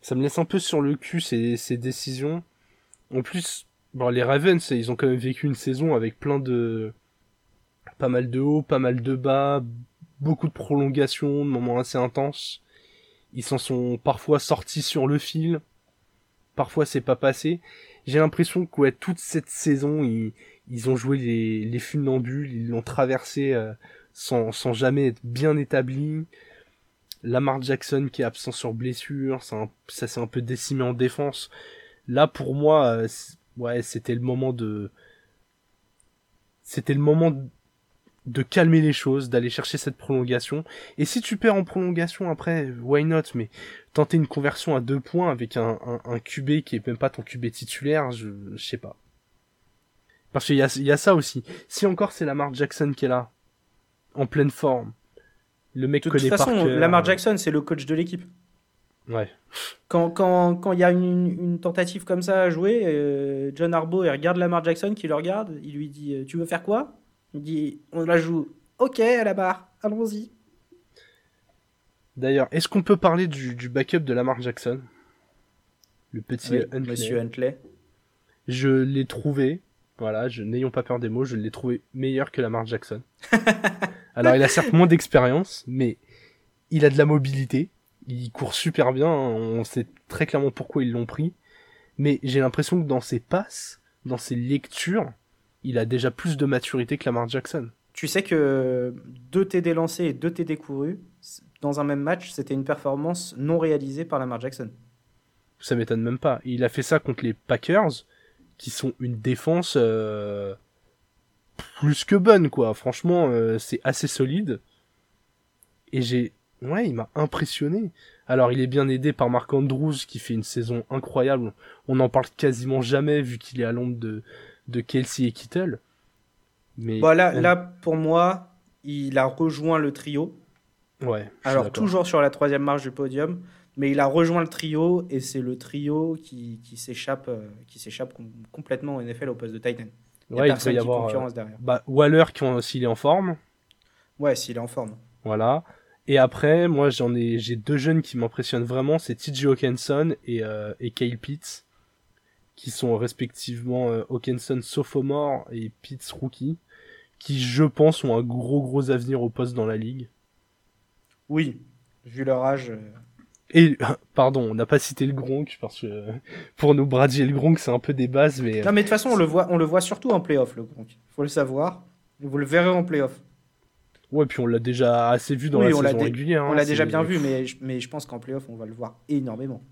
Speaker 1: ça me laisse un peu sur le cul ces, décisions. En plus, les Ravens, ils ont quand même vécu une saison avec plein de, pas mal de hauts, pas mal de bas, beaucoup de prolongations, de moments assez intenses. Ils s'en sont parfois sortis sur le fil. Parfois c'est pas passé. J'ai l'impression que toute cette saison, ils, ont joué les, les funambules, ils l'ont traversé euh, sans, sans jamais être bien établis. Lamar Jackson qui est absent sur blessure, ça, s'est un peu décimé en défense. Là, pour moi, euh, ouais, c'était le moment de, c'était le moment de calmer les choses, d'aller chercher cette prolongation. Et si tu perds en prolongation après, why not? Mais tenter une conversion à deux points avec un, un, QB qui est même pas ton QB titulaire, je, je sais pas. Parce qu'il y a, y a ça aussi. Si encore c'est Lamar Jackson qui est là, en pleine forme, le mec
Speaker 2: de toute façon, Lamar Jackson, c'est le coach de l'équipe.
Speaker 1: Ouais.
Speaker 2: Quand il quand, quand y a une, une, tentative comme ça à jouer, euh, John Harbaugh il regarde Lamar Jackson qui le regarde, il lui dit Tu veux faire quoi? Il dit On la joue. Ok, à la barre, allons-y.
Speaker 1: D'ailleurs, est-ce qu'on peut parler du, du, backup de Lamar Jackson?
Speaker 2: Le petit Huntley. Monsieur Huntley.
Speaker 1: Je l'ai trouvé, voilà, n'ayons pas peur des mots, je l'ai trouvé meilleur que Lamar Jackson. Alors, il a certes moins d'expérience, mais il a de la mobilité. Il court super bien. Hein. On sait très clairement pourquoi ils l'ont pris. Mais j'ai l'impression que dans ses passes, dans ses lectures, il a déjà plus de maturité que Lamar Jackson.
Speaker 2: Tu sais que deux TD lancés et deux TD courus, dans un même match, c'était une performance non réalisée par Lamar Jackson.
Speaker 1: Ça m'étonne même pas. Il a fait ça contre les Packers, qui sont une défense euh, plus que bonne, quoi. Franchement, euh, c'est assez solide. Et j'ai... Ouais, il m'a impressionné. Alors, il est bien aidé par Marc Andrews, qui fait une saison incroyable. On n'en parle quasiment jamais, vu qu'il est à l'ombre de, de Kelsey et Kittle.
Speaker 2: Mais voilà, là, pour moi, il a rejoint le trio.
Speaker 1: Ouais.
Speaker 2: Alors, toujours sur la troisième marche du podium, mais il a rejoint le trio, et c'est le trio qui, qui s'échappe euh, qui s'échappe complètement au NFL au poste de Titan.
Speaker 1: Il ouais, il peut y avoir euh, derrière. Bah, Waller s'il est en forme.
Speaker 2: Ouais, s'il est en forme.
Speaker 1: Voilà. Et après, moi, j'en ai, j'ai deux jeunes qui m'impressionnent vraiment, c'est TJ Hawkinson et, euh, et Kyle Pitts, qui sont respectivement euh, Hawkinson sophomore et Pitts rookie, qui, je pense, ont un gros gros avenir au poste dans la ligue.
Speaker 2: Oui, vu leur âge.
Speaker 1: Et pardon, on n'a pas cité le Gronk parce que pour nous Brady et le Gronk c'est un peu des bases, mais
Speaker 2: non mais de toute façon on le voit, on le voit surtout en playoff le Gronk. Faut le savoir. Vous le verrez en playoff.
Speaker 1: Ouais, puis on l'a déjà assez vu dans la saison régulière.
Speaker 2: on l'a hein, déjà bien vu, mais mais je pense qu'en playoff on va le voir énormément.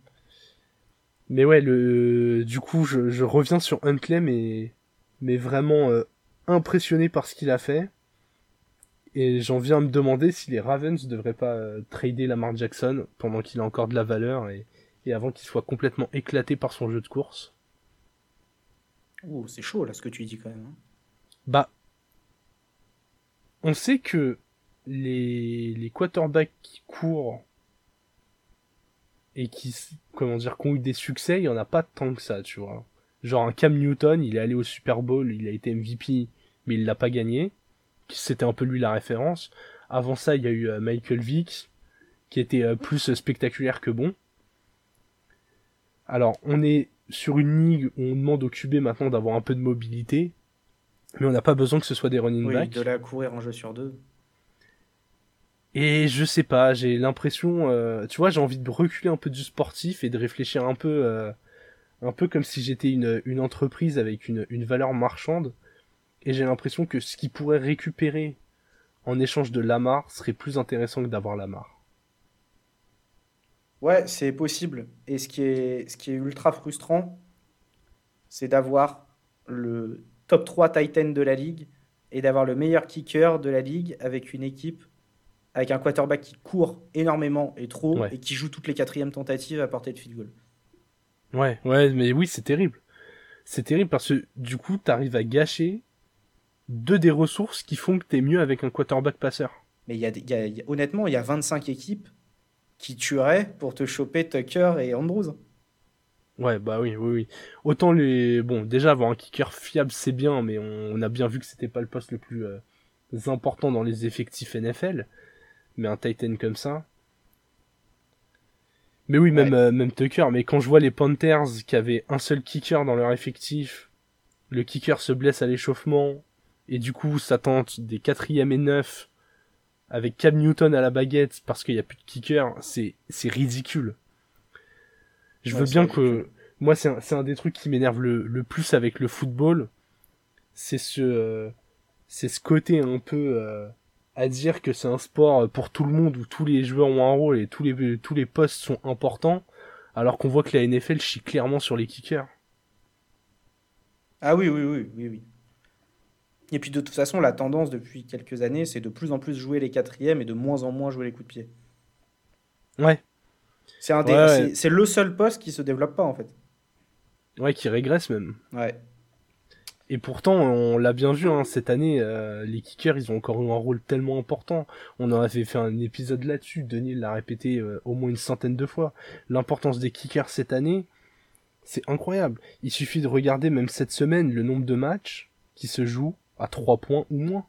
Speaker 1: Mais ouais, le du coup je, je reviens sur Huntley, mais mais vraiment euh, impressionné par ce qu'il a fait. Et j'en viens à me demander si les Ravens ne devraient pas euh, trader Lamar Jackson pendant qu'il a encore de la valeur et, avant qu'il soit complètement éclaté par son jeu de course.
Speaker 2: Oh, c'est chaud là ce que tu dis quand même. Hein.
Speaker 1: Bah, on sait que les, les quarterbacks qui courent et qui, comment dire, qui ont eu des succès, il y en a pas tant que ça, tu vois. Genre un Cam Newton, il est allé au Super Bowl, il a été MVP, mais il l'a pas gagné c'était un peu lui la référence. Avant ça, il y a eu euh, Michael Vick, qui était euh, plus spectaculaire que bon. Alors, on est sur une ligue où on demande au QB maintenant d'avoir un peu de mobilité, mais on n'a pas besoin que ce soit des running oui,
Speaker 2: de la courir en jeu sur deux.
Speaker 1: Et je sais pas, j'ai l'impression, euh, tu vois, j'ai envie de reculer un peu du sportif et de réfléchir un peu, un peu comme si j'étais une, une entreprise avec une, une valeur marchande et j'ai l'impression que ce qu'il pourrait récupérer en échange de Lamar serait plus intéressant que d'avoir Lamar.
Speaker 2: Ouais, c'est possible. Et ce qui est, ce qui est ultra frustrant, c'est d'avoir le top 3 Titan de la ligue et d'avoir le meilleur kicker de la ligue avec une équipe avec un quarterback qui court énormément et trop et qui joue toutes les quatrièmes tentatives à portée de field goal.
Speaker 1: Ouais, ouais, mais oui, c'est terrible. C'est terrible parce que du coup, tu arrives à gâcher deux des ressources qui font que t'es mieux avec un quarterback passeur.
Speaker 2: Mais y a, honnêtement, il y a 25 équipes qui tueraient pour te choper Tucker et Andrews.
Speaker 1: Ouais, bah oui, oui, oui. Autant les. Bon, déjà, avoir un kicker fiable, c'est bien, mais on, a bien vu que c'était pas le poste le plus euh, important dans les effectifs NFL. Mais un Titan comme ça. Mais oui, même, euh, même Tucker. Mais quand je vois les Panthers qui avaient un seul kicker dans leur effectif, le kicker se blesse à l'échauffement, et du coup ça tente des quatrièmes et neuf avec Cam Newton à la baguette parce qu'il n'y a plus de kicker, c'est c'est ridicule. Je veux bien que moi c'est un, un, des trucs qui m'énerve le, le, plus avec le football, c'est ce c'est ce côté un peu euh, à dire que c'est un sport pour tout le monde où tous les joueurs ont un rôle et tous les, tous les postes sont importants, alors qu'on voit que la NFL chie clairement sur les kickers.
Speaker 2: Ah oui, oui, oui, oui, oui. Et puis de toute façon, la tendance depuis quelques années, c'est de plus en plus jouer les quatrièmes et de moins en moins jouer les coups de pied.
Speaker 1: Ouais.
Speaker 2: C'est le seul poste qui se développe pas en fait.
Speaker 1: Ouais, qui régresse même.
Speaker 2: Ouais.
Speaker 1: Et pourtant, on l'a bien vu hein, cette année, euh, les kickers, ils ont encore eu un rôle tellement important. On en avait fait un épisode là-dessus. Denis l'a répété euh, au moins une centaine de fois. L'importance des kickers cette année, c'est incroyable. Il suffit de regarder même cette semaine le nombre de matchs qui se jouent à 3 points ou moins.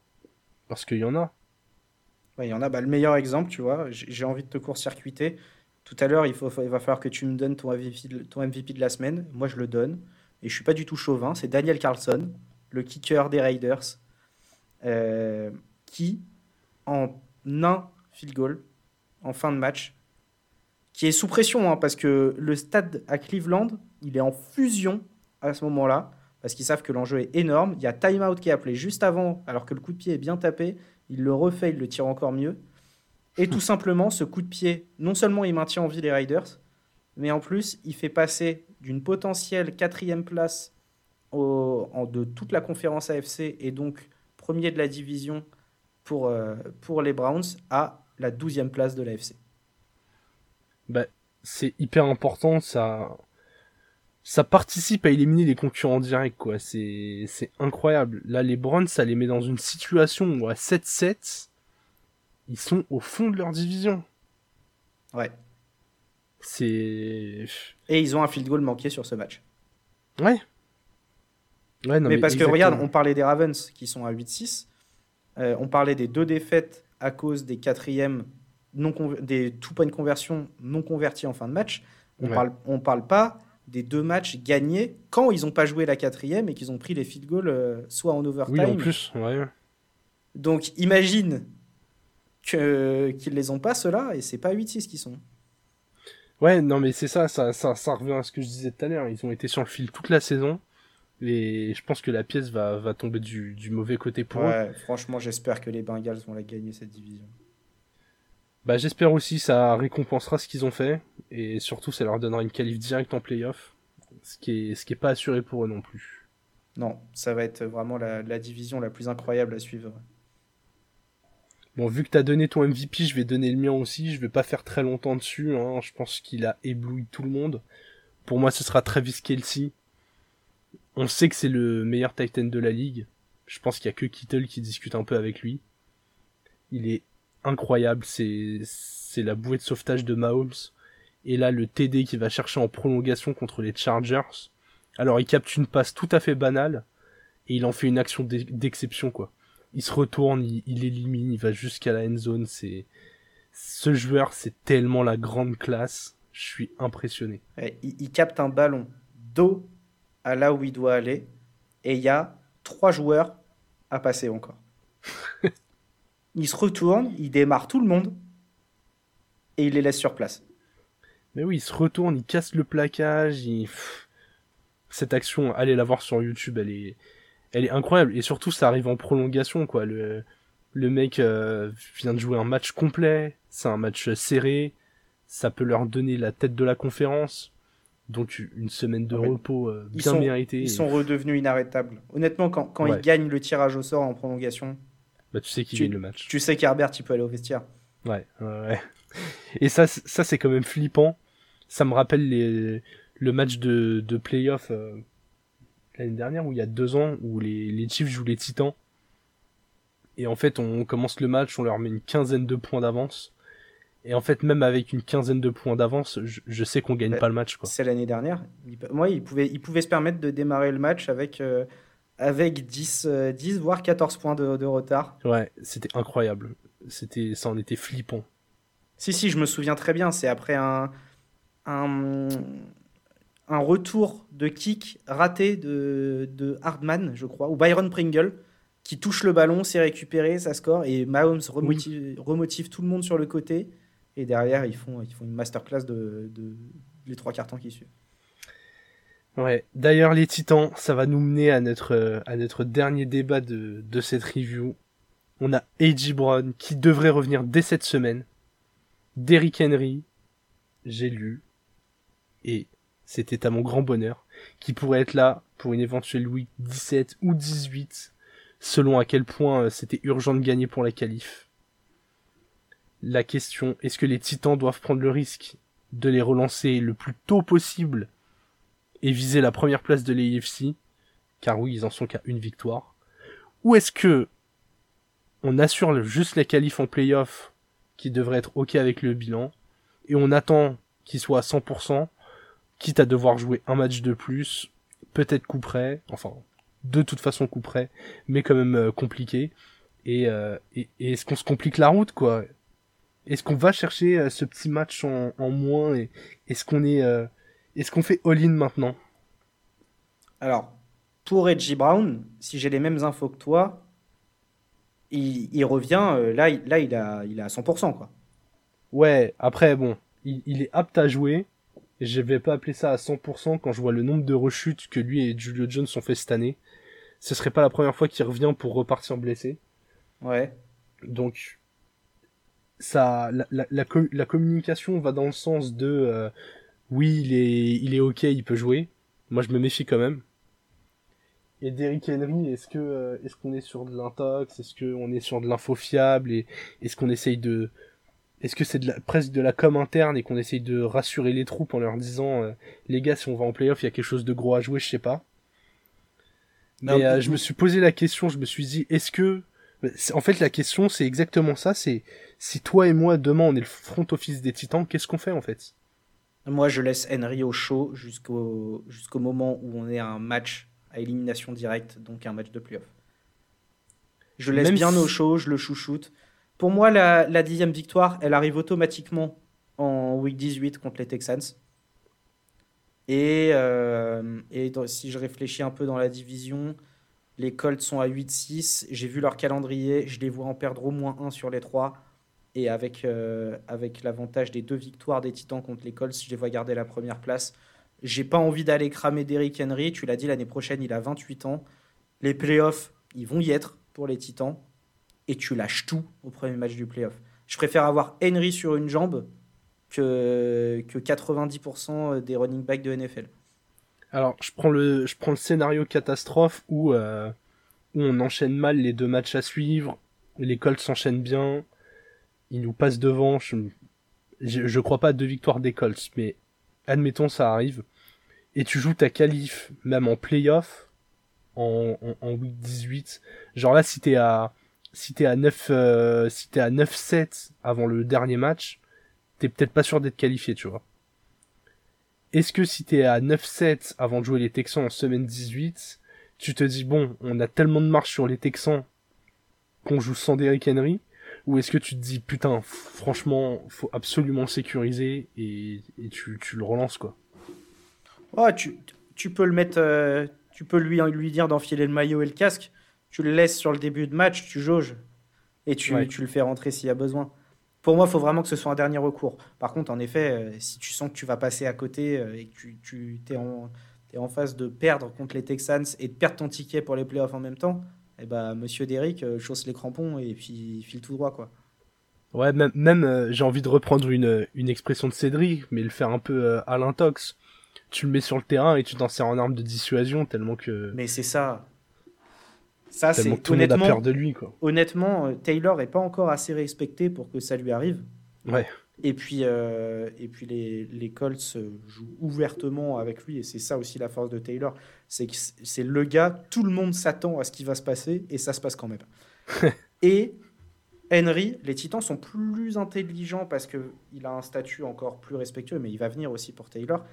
Speaker 1: Parce qu'il y en a.
Speaker 2: Il y en a. Bah, le meilleur exemple, tu vois, j'ai envie de te court-circuiter. Tout à l'heure, il, faut, il va falloir que tu me donnes ton MVP, de, ton MVP de la semaine. Moi, je le donne. Et je suis pas du tout chauvin. C'est Daniel Carlson, le kicker des Raiders, euh, qui, en un field goal, en fin de match, qui est sous pression, hein, parce que le stade à Cleveland, il est en fusion à ce moment-là parce qu'ils savent que l'enjeu est énorme. Il y a timeout qui est appelé juste avant, alors que le coup de pied est bien tapé. Il le refait, il le tire encore mieux. Et tout simplement, ce coup de pied, non seulement il maintient en vie les Riders, mais en plus, il fait passer d'une potentielle quatrième place en, de toute la conférence AFC et donc premier de la division pour, euh, pour les Browns à la douzième place de l'AFC.
Speaker 1: Bah, c'est hyper important, ça, ça participe à éliminer les concurrents directs, quoi. C'est, c'est incroyable. Là, les Browns, ça les met dans une situation où à 7-7, ils sont au fond de leur division.
Speaker 2: Ouais.
Speaker 1: C'est.
Speaker 2: Et ils ont un field goal manqué sur ce match.
Speaker 1: Ouais.
Speaker 2: ouais non, mais, parce que regarde, on parlait des Ravens qui sont à 8-6. Euh, on parlait des deux défaites à cause des quatrièmes non des two point conversions non convertis en fin de match. On parle, on parle pas des deux matchs gagnés quand ils n'ont pas joué la quatrième et qu'ils ont pris les field goals euh, soit en overtime. Oui,
Speaker 1: en plus, ouais.
Speaker 2: Donc imagine que, qu'ils les ont pas ceux-là et c'est pas 8-6 qui sont.
Speaker 1: Ouais, non mais c'est ça, ça, ça, ça revient à ce que je disais tout à l'heure. Ils ont été sur le fil toute la saison et je pense que la pièce va, va tomber du, du mauvais côté pour
Speaker 2: ouais, Franchement, j'espère que les Bengals vont la gagner cette division.
Speaker 1: Bah, j'espère aussi ça récompensera ce qu'ils ont fait et surtout ça leur donnera une qualif directe en playoff, ce qui est ce qui est pas assuré pour eux non plus.
Speaker 2: Non, ça va être vraiment la, division la plus incroyable à suivre.
Speaker 1: Bon, vu que t'as donné ton MVP, je vais donner le mien aussi. Je vais pas faire très longtemps dessus. Hein. Je pense qu'il a ébloui tout le monde. Pour moi, ce sera Travis Kelsey. On sait que c'est le meilleur Titan de la ligue. Je pense qu'il y a que Kittle qui discute un peu avec lui. Il est incroyable. C'est, la bouée de sauvetage de Mahomes. Et là, le TD qui va chercher en prolongation contre les Chargers. Alors, il capte une passe tout à fait banale. Et il en fait une action d'exception, quoi. Il se retourne, il, élimine, il va jusqu'à la end zone. Ce joueur, c'est tellement la grande classe. Je suis impressionné.
Speaker 2: Il, il capte un ballon dos à là où il doit aller. Et il y a trois joueurs à passer encore. Il se retourne, il démarre tout le monde et il les laisse sur place.
Speaker 1: Mais oui, il se retourne, il casse le plaquage, cette action, allez la voir sur YouTube, elle est, elle est incroyable et surtout ça arrive en prolongation quoi. Le, le mec euh, vient de jouer un match complet, c'est un match serré, ça peut leur donner la tête de la conférence. Donc une semaine de repos euh, bien
Speaker 2: ils
Speaker 1: mérité.
Speaker 2: Ils sont redevenus inarrêtables. Honnêtement, quand, quand ils gagnent le tirage au sort en prolongation,
Speaker 1: bah, tu sais qu'il gagne le match.
Speaker 2: Tu sais qu'Herbert, il peut aller au vestiaire.
Speaker 1: Ouais, ouais, Et ça, ça c'est quand même flippant. Ça me rappelle les, le match de, de playoff euh, l'année dernière, où il y a deux ans, où les, les Chiefs jouent les Titans. Et en fait, on commence le match, on leur met une quinzaine de points d'avance. Et en fait, même avec une quinzaine de points d'avance, je, sais qu'on gagne pas le match.
Speaker 2: C'est l'année dernière. Moi, il pouvait, il pouvait se permettre de démarrer le match avec euh, avec 10, 10 euh, voire 14 points de, retard.
Speaker 1: Ouais, c'était incroyable. C'était, ça en était flippant.
Speaker 2: Si, si, je me souviens très bien. C'est après un, un, un, retour de kick raté de, de Hardman, je crois, ou Byron Pringle, qui touche le ballon, s'est récupéré, ça score, et Mahomes remotive, remotive, tout le monde sur le côté. Et derrière, ils font, ils font une masterclass de, de les trois cartons qui suivent.
Speaker 1: Ouais. D'ailleurs, les Titans, ça va nous mener à notre, à notre dernier débat de, de cette review. on a A.J. Brown qui devrait revenir dès cette semaine. Derrick Henry, j'ai lu, et c'était à mon grand bonheur, qui pourrait être là pour une éventuelle week 17 ou 18, selon à quel point euh, c'était urgent de gagner pour la qualif. La question, est-ce que les Titans doivent prendre le risque de les relancer le plus tôt possible? Et viser la première place de l'AFC, car oui, ils en sont qu'à une victoire, ou est-ce que on assure juste la qualif en playoff qui devrait être ok avec le bilan et on attend qu'il soit à 100% quitte à devoir jouer un match de plus peut-être coup près enfin de toute façon coup près mais quand même euh, compliqué. Et, euh, est-ce qu'on se complique la route quoi? Est-ce qu'on va chercher euh, ce petit match en, en moins et est-ce qu'on est, est-ce qu'on fait all-in maintenant?
Speaker 2: Alors pour Reggie Brown si j'ai les mêmes infos que toi il, revient, euh, là, il, là il, a, il est à 100%. Quoi.
Speaker 1: Ouais, après, bon, il, est apte à jouer. Je vais pas appeler ça à 100% quand je vois le nombre de rechutes que lui et Julio Jones ont fait cette année. Ce serait pas la première fois qu'il revient pour repartir blessé.
Speaker 2: Ouais.
Speaker 1: Donc, ça, la, la, la, communication va dans le sens de euh, oui, il est, il est ok, il peut jouer. Moi, je me méfie quand même. Et Derrick Henry, est-ce que euh, est-ce qu'on est sur de l'intox, est-ce qu'on est sur de l'info fiable? Et est-ce qu'on essaye de est-ce que c'est de la, presque de la com interne et qu'on essaye de rassurer les troupes en leur disant euh, les gars si on va en playoff il y a quelque chose de gros à jouer je sais pas. Mais euh, je me suis posé la question, je me suis dit est-ce que en fait la question c'est exactement ça, c'est si toi et moi demain on est le front office des Titans, qu'est-ce qu'on fait en fait?
Speaker 2: Moi je laisse Henry au chaud jusqu'au jusqu'au moment où on est à un match à élimination directe, donc un match de playoff. Je laisse bien au chaud, je le chouchoute. Pour moi, la, dixième victoire, elle arrive automatiquement en week 18 contre les Texans. Et, euh, et si je réfléchis un peu dans la division, les Colts sont à 8-6. J'ai vu leur calendrier, je les vois en perdre au moins un sur les trois. Et avec, euh, avec l'avantage des deux victoires des Titans contre les Colts, je les vois garder la première place. J'ai pas envie d'aller cramer Derrick Henry. Tu l'as dit, l'année prochaine, il a 28 ans. Les playoffs, ils vont y être pour les Titans. Et tu lâches tout au premier match du playoff. Je préfère avoir Henry sur une jambe que, que 90% des running backs de NFL.
Speaker 1: Alors, je prends le, je prends le scénario catastrophe où, euh, où on enchaîne mal les deux matchs à suivre. Les Colts s'enchaînent bien. Ils nous passent devant. Je, je, crois pas à deux victoires des mais admettons ça arrive, et tu joues ta qualif, même en playoff, en, en, week 18, genre là si t'es à si t'es à 9 euh, si t'es à 9-7 avant le dernier match, t'es peut-être pas sûr d'être qualifié, tu vois. Est-ce que si t'es à 9-7 avant de jouer les Texans en semaine 18, tu te dis bon, on a tellement de marche sur les Texans qu'on joue sans Derrick Henry, ou est-ce que tu te dis, putain, franchement, faut absolument sécuriser et, et tu, tu, le relances, quoi?
Speaker 2: Oh, tu, tu, peux le mettre, euh, tu peux lui, lui dire d'enfiler le maillot et le casque, tu le laisses sur le début de match, tu jauges et tu, tu le fais rentrer s'il y a besoin. Pour moi, il faut vraiment que ce soit un dernier recours. Par contre, en effet, euh, si tu sens que tu vas passer à côté euh, et que tu, tu es, en, es en phase de perdre contre les Texans et de perdre ton ticket pour les playoffs en même temps, eh ben, monsieur Derrick euh, chausse les crampons et puis file tout droit, quoi.
Speaker 1: Ouais, même, même euh, j'ai envie de reprendre une, une expression de Cédric, mais le faire un peu euh, à l'intox. Tu le mets sur le terrain et tu t'en sers en arme de dissuasion tellement que.
Speaker 2: Mais c'est ça. Ça, c'est honnêtement.
Speaker 1: peur de lui, quoi.
Speaker 2: Honnêtement, Taylor est pas encore assez respecté pour que ça lui arrive.
Speaker 1: Ouais.
Speaker 2: Et puis, euh, et puis les, les Colts jouent ouvertement avec lui, et c'est ça aussi la force de Taylor. C'est que c'est le gars, tout le monde s'attend à ce qui va se passer, et ça se passe quand même. et Henry, les Titans sont plus intelligents parce qu'il a un statut encore plus respectueux, mais il va venir aussi pour Taylor.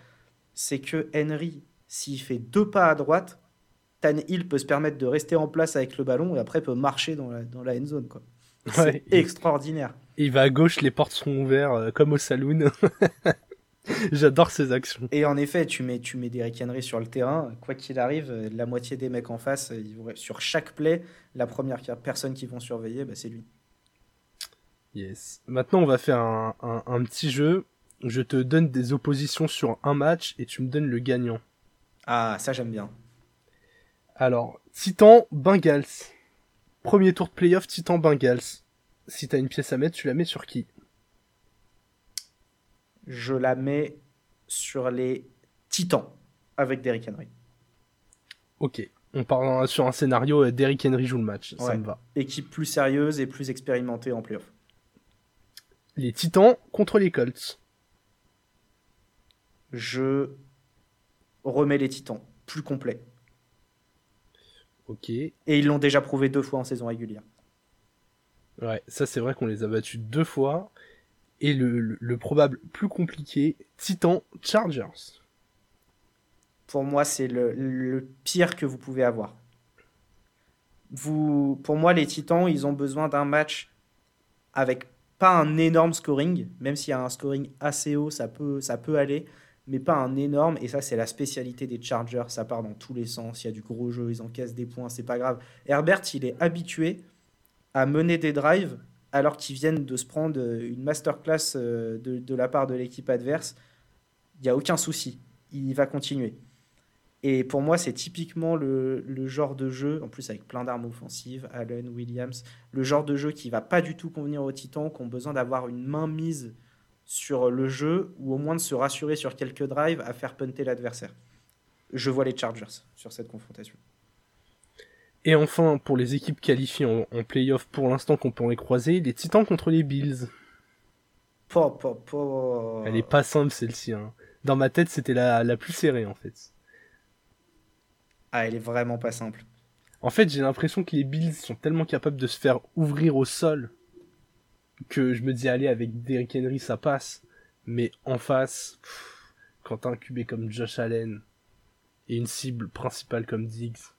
Speaker 2: C'est que Henry, s'il fait deux pas à droite, Tan Hill peut se permettre de rester en place avec le ballon et après peut marcher dans la, dans la end zone. Quoi. C'est extraordinaire.
Speaker 1: Il va à gauche, les portes sont ouvertes euh, comme au saloon. J'adore ces actions.
Speaker 2: Et en effet, tu mets, tu mets Derrick Henry sur le terrain, quoi qu'il arrive, euh, la moitié des mecs en face, euh, sur chaque play, la première personne qu'ils vont surveiller, bah, c'est lui.
Speaker 1: Yes. Maintenant, on va faire un, un, petit jeu. Je te donne des oppositions sur un match et tu me donnes le gagnant.
Speaker 2: Ah, ça j'aime bien.
Speaker 1: Alors, Titan Bengals. Premier tour de playoff, Titan Bengals. Si t'as une pièce à mettre, tu la mets sur qui?
Speaker 2: Je la mets sur les Titans avec Derrick Henry.
Speaker 1: Ok. On parle sur un scénario, euh, Derrick Henry joue le match. Ça me va.
Speaker 2: Équipe plus sérieuse et plus expérimentée en playoff.
Speaker 1: Les Titans contre les Colts.
Speaker 2: Je remets les Titans plus complets.
Speaker 1: Ok.
Speaker 2: Et ils l'ont déjà prouvé deux fois en saison régulière.
Speaker 1: Ouais, ça c'est vrai qu'on les a battus deux fois. Et le, probable plus compliqué, Titan Chargers.
Speaker 2: Pour moi, c'est le, pire que vous pouvez avoir. Vous, pour moi, les Titans, ils ont besoin d'un match avec pas un énorme scoring, même s'il y a un scoring assez haut, ça peut, ça peut aller, mais pas un énorme. Et ça, c'est la spécialité des Chargers. Ça part dans tous les sens. Il y a du gros jeu, ils encaissent des points, c'est pas grave. Herbert, il est habitué à mener des drives alors qu'ils viennent de se prendre une masterclass euh, de, la part de l'équipe adverse. Il n'y a aucun souci. Il va continuer. Et pour moi, c'est typiquement le, le, genre de jeu, en plus avec plein d'armes offensives, Allen, Williams, le genre de jeu qui va pas du tout convenir aux Titans, qui ont besoin d'avoir une main mise sur le jeu ou au moins de se rassurer sur quelques drives à faire punter l'adversaire. Je vois les Chargers sur cette confrontation.
Speaker 1: Et enfin, pour les équipes qualifiées en, playoff pour l'instant qu'on peut les croiser, les Titans contre les Bills. Elle est pas simple celle-ci. Hein. Dans ma tête, c'était la, la plus serrée en fait.
Speaker 2: Ah, elle est vraiment pas simple.
Speaker 1: En fait, j'ai l'impression que les Bills sont tellement capables de se faire ouvrir au sol que je me dis, allez, avec Derrick Henry, ça passe. Mais en face, quand t'as un QB comme Josh Allen et une cible principale comme Diggs,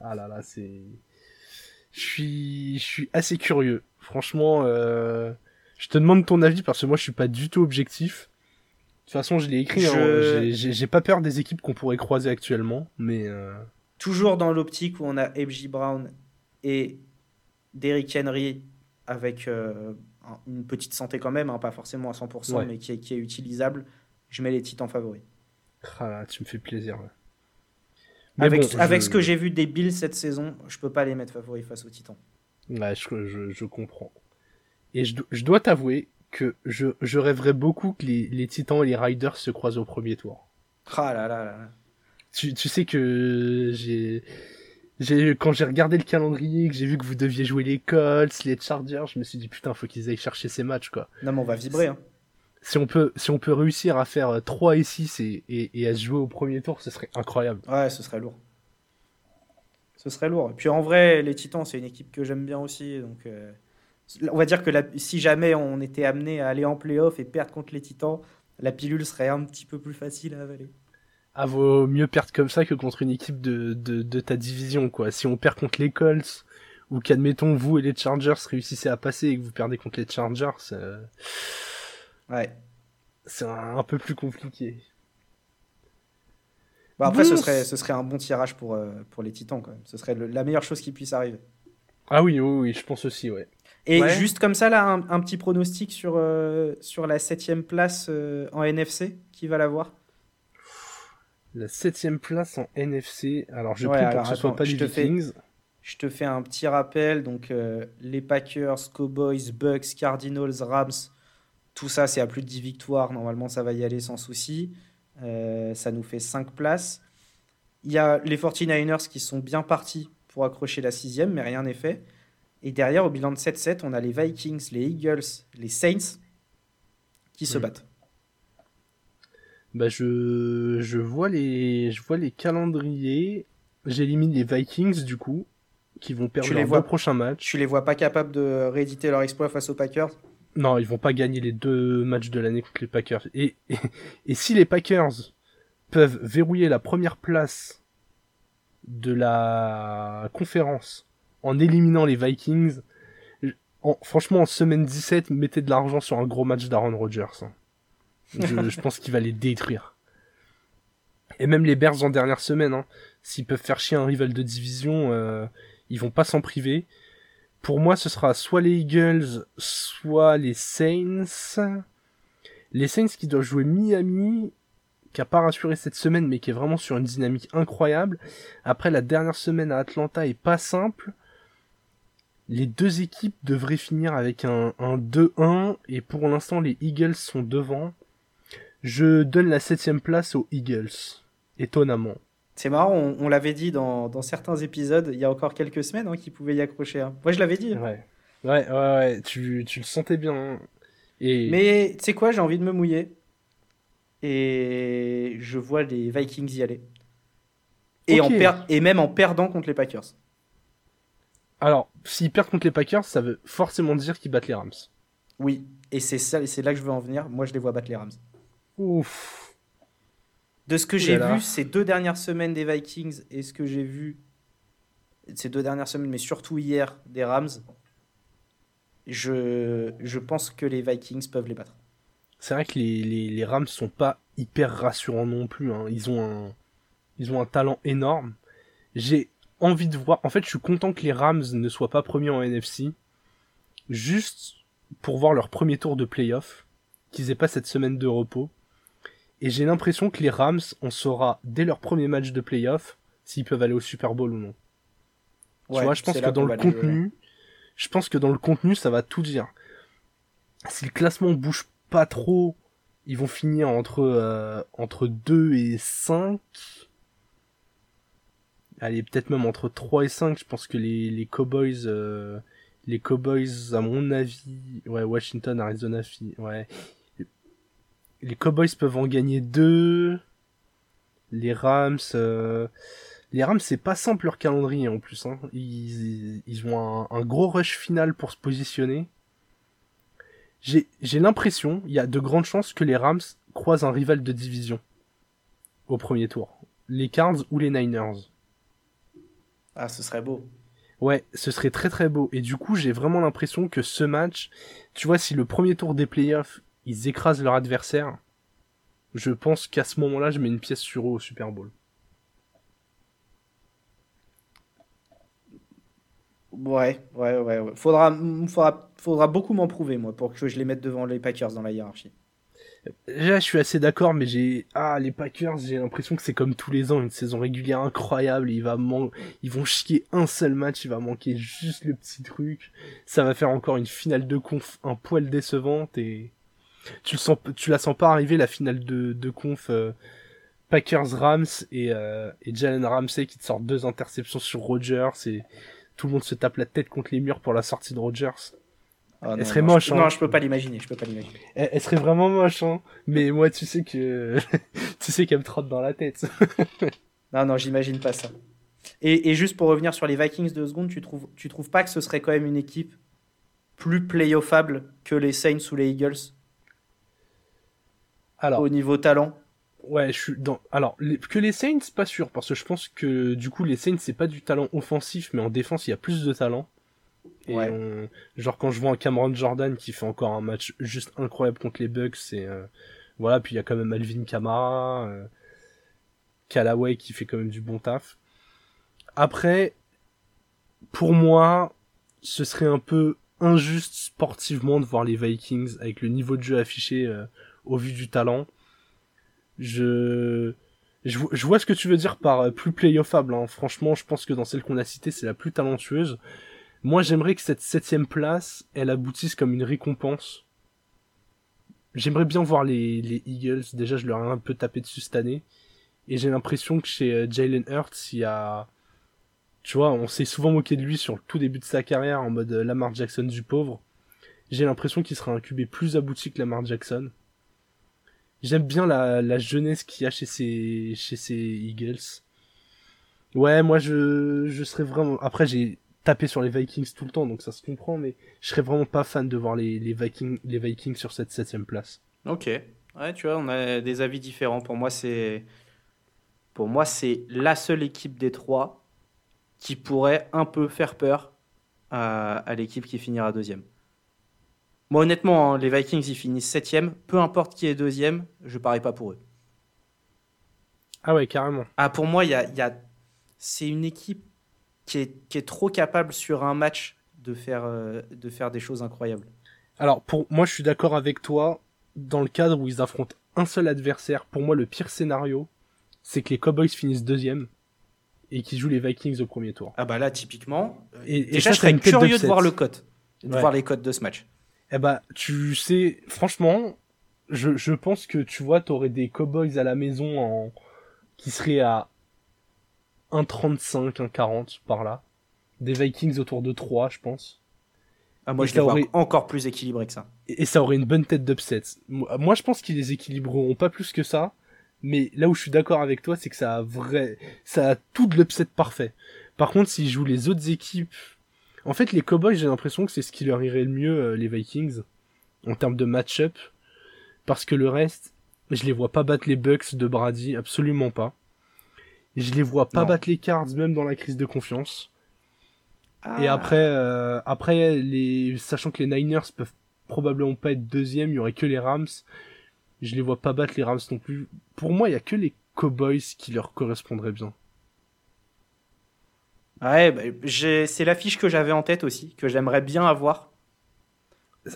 Speaker 1: ah là là, c'est... Je suis, je suis assez curieux. Franchement, euh... je te demande ton avis parce que moi je suis pas du tout objectif. De toute façon, je l'ai écrit. Hein. J'ai pas peur des équipes qu'on pourrait croiser actuellement, mais euh...
Speaker 2: toujours dans l'optique où on a FJ Brown et Derrick Henry avec euh, une petite santé quand même, hein, pas forcément à 100%, mais qui est, qui est, utilisable, je mets les Titans favoris.
Speaker 1: Ah, tu me fais plaisir.
Speaker 2: Avec, avec ce que j'ai vu des Bills cette saison, je peux pas les mettre favoris face aux Titans.
Speaker 1: Ouais, je, je, comprends. Et je, je dois t'avouer que je, je rêverais beaucoup que les, les Titans et les Riders se croisent au premier tour.
Speaker 2: Ah là là là.
Speaker 1: Tu, tu sais que j'ai quand j'ai regardé le calendrier, que j'ai vu que vous deviez jouer les Colts, les Chargers, je me suis dit putain, faut qu'ils aillent chercher ces matchs quoi.
Speaker 2: Non mais on va vibrer hein.
Speaker 1: Si on peut, si on peut réussir à faire 3 et 6 et, et, à se jouer au premier tour, ce serait incroyable.
Speaker 2: Ouais, ce serait lourd. Ce serait lourd. Et puis en vrai, les Titans, c'est une équipe que j'aime bien aussi. Donc, euh, on va dire que si jamais on était amené à aller en playoff et perdre contre les Titans, la pilule serait un petit peu plus facile à avaler
Speaker 1: ah, vaut mieux perdre comme ça que contre une équipe de, de, ta division, quoi. Si on perd contre les Colts, ou qu'admettons vous et les Chargers réussissez à passer et que vous perdez contre les Chargers, euh,
Speaker 2: ouais,
Speaker 1: c'est un, peu plus compliqué.
Speaker 2: Bah, après, ce, serait, ce serait un bon tirage pour, euh, pour les Titans, quand même. Ce serait la meilleure chose qui puisse arriver.
Speaker 1: Ah oui, oui, oui, je pense aussi, ouais.
Speaker 2: Et juste comme ça, là, un, petit pronostic sur, euh, sur la septième place en NFC, qui va l'avoir
Speaker 1: la septième place en NFC. Alors je prie pour que ce soit pas les Vikings.
Speaker 2: je te fais un petit rappel. Donc euh, les Packers, Cowboys, Bucks, Cardinals, Rams, tout ça c'est à plus de 10 victoires. Normalement ça va y aller sans souci. Euh, ça nous fait 5 places. Il y a les 49ers qui sont bien partis pour accrocher la sixième, mais rien n'est fait. Et derrière, au bilan de 7-7, on a les Vikings, les Eagles, les Saints qui se battent.
Speaker 1: Bah je, je vois les je vois les calendriers. J'élimine les Vikings du coup qui vont perdre les deux prochains matchs.
Speaker 2: Tu les vois pas capables de rééditer leur exploit face aux Packers?
Speaker 1: Non, ils vont pas gagner les deux matchs de l'année contre les Packers. Et, et, si les Packers peuvent verrouiller la première place de la conférence en éliminant les Vikings, franchement en semaine 17, mettez de l'argent sur un gros match d'Aaron Rodgers. Hein. Je, pense qu'il va les détruire. Et même les Bears en dernière semaine, hein, s'ils peuvent faire chier un rival de division, euh, ils vont pas s'en priver. Pour moi, ce sera soit les Eagles, soit les Saints. Les Saints qui doivent jouer Miami, qui a pas rassuré cette semaine, mais qui est vraiment sur une dynamique incroyable. Après, la dernière semaine à Atlanta est pas simple. les deux équipes devraient finir avec un, un 2-1 et pour l'instant les Eagles sont devant. Je donne la septième place aux Eagles, étonnamment.
Speaker 2: C'est marrant, on, l'avait dit dans, dans, certains épisodes il y a encore quelques semaines hein, qu'ils pouvaient y accrocher. Hein. Moi je l'avais dit.
Speaker 1: Ouais, ouais, ouais, ouais. Tu, tu, le sentais bien. Hein. Et...
Speaker 2: Mais tu sais quoi, j'ai envie de me mouiller. Et je vois les Vikings y aller. Et, en et même en perdant contre les Packers.
Speaker 1: Alors, s'ils perdent contre les Packers, ça veut forcément dire qu'ils battent les Rams.
Speaker 2: Oui, et c'est ça, c'est là que je veux en venir. Moi, je les vois battre les Rams.
Speaker 1: Ouf.
Speaker 2: De ce que j'ai vu ces deux dernières semaines des Vikings et ce que j'ai vu ces deux dernières semaines, mais surtout hier des Rams, je, je pense que les Vikings peuvent les battre.
Speaker 1: C'est vrai que les, les, les, Rams sont pas hyper rassurants non plus. Hein. Ils, ont un, ils ont un talent énorme. J'ai envie de voir. En fait, je suis content que les Rams ne soient pas premiers en NFC, juste pour voir leur premier tour de playoff, qu'ils aient pas cette semaine de repos. Et j'ai l'impression que les Rams, on saura dès leur premier match de playoff s'ils peuvent aller au Super Bowl ou non. tu vois, je pense que dans le contenu, je pense que dans le contenu, ça va tout dire. Si le classement bouge pas trop, ils vont finir entre euh, entre 2 et 5 allez, peut-être même entre 3 et 5, je pense que les, les Cowboys, euh, les Cowboys, à mon avis, ouais, Washington, Arizona, ouais. Les Cowboys peuvent en gagner 2. Les Rams, euh, les Rams, c'est pas simple leur calendrier en plus, hein. Ils, ils ont un, un gros rush final pour se positionner. J'ai, j'ai l'impression, il y a de grandes chances que les Rams croisent un rival de division au premier tour. Les Cards ou les Niners.
Speaker 2: Ah, ce serait beau.
Speaker 1: Ouais, ce serait très très beau. Et du coup, j'ai vraiment l'impression que ce match, tu vois, si le premier tour des playoffs, ils écrasent leur adversaire, je pense qu'à ce moment-là, je mets une pièce sur eux au Super Bowl.
Speaker 2: Ouais, ouais, ouais. Faudra, faudra, faudra beaucoup m'en prouver, moi, pour que je les mette devant les Packers dans la hiérarchie.
Speaker 1: Là, je suis assez d'accord, mais j'ai ah les Packers, j'ai l'impression que c'est comme tous les ans une saison régulière incroyable. Il va man... ils vont chier un seul match, il va manquer juste le petit truc. Ça va faire encore une finale de conf un poil décevante et tu le sens, tu la sens pas arriver la finale de, de conf euh, Packers Rams et euh, et Jalen Ramsey qui te sort deux interceptions sur Rogers et tout le monde se tape la tête contre les murs pour la sortie de Rogers.
Speaker 2: Ah elle serait moche. Je, hein. Non, je peux pas l'imaginer. Je peux pas l'imaginer.
Speaker 1: Elle, serait vraiment moche, hein. Mais moi, tu sais que tu sais qu'elle me trotte dans la tête.
Speaker 2: non, non, j'imagine pas ça. Et, et, juste pour revenir sur les Vikings deux secondes, tu trouves, tu trouves pas que ce serait quand même une équipe plus playoffable que les Saints ou les Eagles? Alors, au niveau talent.
Speaker 1: Ouais, je suis dans. Alors, que les Saints, pas sûr, parce que je pense que du coup, les Saints, c'est pas du talent offensif, mais en défense, il y a plus de talent. Et genre quand je vois un Cameron Jordan qui fait encore un match juste incroyable contre les Bucks, c'est euh, voilà. Puis il y a quand même Alvin Kamara, euh, Callaway qui fait quand même du bon taf. Après, pour moi, ce serait un peu injuste sportivement de voir les Vikings avec le niveau de jeu affiché euh, au vu du talent. Je... je vois ce que tu veux dire par plus playoffable. Hein. Franchement, je pense que dans celle qu'on a citée, c'est la plus talentueuse. Moi, j'aimerais que cette septième place, elle aboutisse comme une récompense. J'aimerais bien voir les, les Eagles. Déjà, je leur ai un peu tapé dessus cette année. Et j'ai l'impression que chez euh, Jalen Hurts, il y a... Tu vois, on s'est souvent moqué de lui sur le tout début de sa carrière en mode euh, Lamar Jackson du pauvre. J'ai l'impression qu'il sera un QB plus abouti que Lamar Jackson. J'aime bien la, jeunesse qu'il y a chez ces, Eagles. Ouais, moi je, serais vraiment... Après, j'ai taper sur les Vikings tout le temps, donc ça se comprend, mais je serais vraiment pas fan de voir les, les Vikings, les Vikings sur cette septième place.
Speaker 2: Ok, ouais, tu vois, on a des avis différents. Pour moi, c'est pour moi c'est la seule équipe des trois qui pourrait un peu faire peur à, à l'équipe qui finira deuxième. Moi, honnêtement, hein, les Vikings, ils finissent septième. Peu importe qui est deuxième, je parie pas pour eux.
Speaker 1: Ah ouais, carrément.
Speaker 2: Ah, pour moi, il y a, y a... c'est une équipe qui est, trop capable sur un match de faire, euh, de faire des choses incroyables.
Speaker 1: Alors, pour moi, je suis d'accord avec toi dans le cadre où ils affrontent un seul adversaire. Pour moi, le pire scénario, c'est que les Cowboys finissent deuxième et qui joue les Vikings au premier tour.
Speaker 2: Ah bah là, typiquement, euh,
Speaker 1: Et- et
Speaker 2: déjà,
Speaker 1: ça,
Speaker 2: je serais curieux de voir le cote, de
Speaker 1: Ouais.
Speaker 2: voir les cotes de ce match.
Speaker 1: Eh bah, tu sais, franchement, je, je pense que tu vois, t'aurais des Cowboys à la maison en qui seraient à 1,35, 1,40 par là. Des Vikings autour de 3, je pense.
Speaker 2: Ah, moi,
Speaker 1: Et
Speaker 2: je les vois encore plus équilibré que ça.
Speaker 1: Et, et ça aurait une bonne tête d'upset. Moi, moi, je pense qu'ils les équilibreront pas plus que ça. Mais là où je suis d'accord avec toi, c'est que ça a vrai, ça a tout de l'upset parfait. Par contre, s'ils jouent les autres équipes, en fait, les Cowboys, j'ai l'impression que c'est ce qui leur irait le mieux, euh, les Vikings, en termes de match-up. Parce que le reste, je les vois pas battre les Bucks de Brady, absolument pas. Et je les vois pas
Speaker 2: Non.
Speaker 1: battre les Cards, même dans la crise de confiance.
Speaker 2: Ah.
Speaker 1: Et après, euh, après les, sachant que les Niners peuvent probablement pas être deuxième, il y aurait que les Rams. Je les vois pas battre les Rams non plus. Pour moi, il y a que les Cowboys qui leur correspondraient bien.
Speaker 2: Ouais, bah, c'est l'affiche que j'avais en tête aussi, que j'aimerais bien avoir.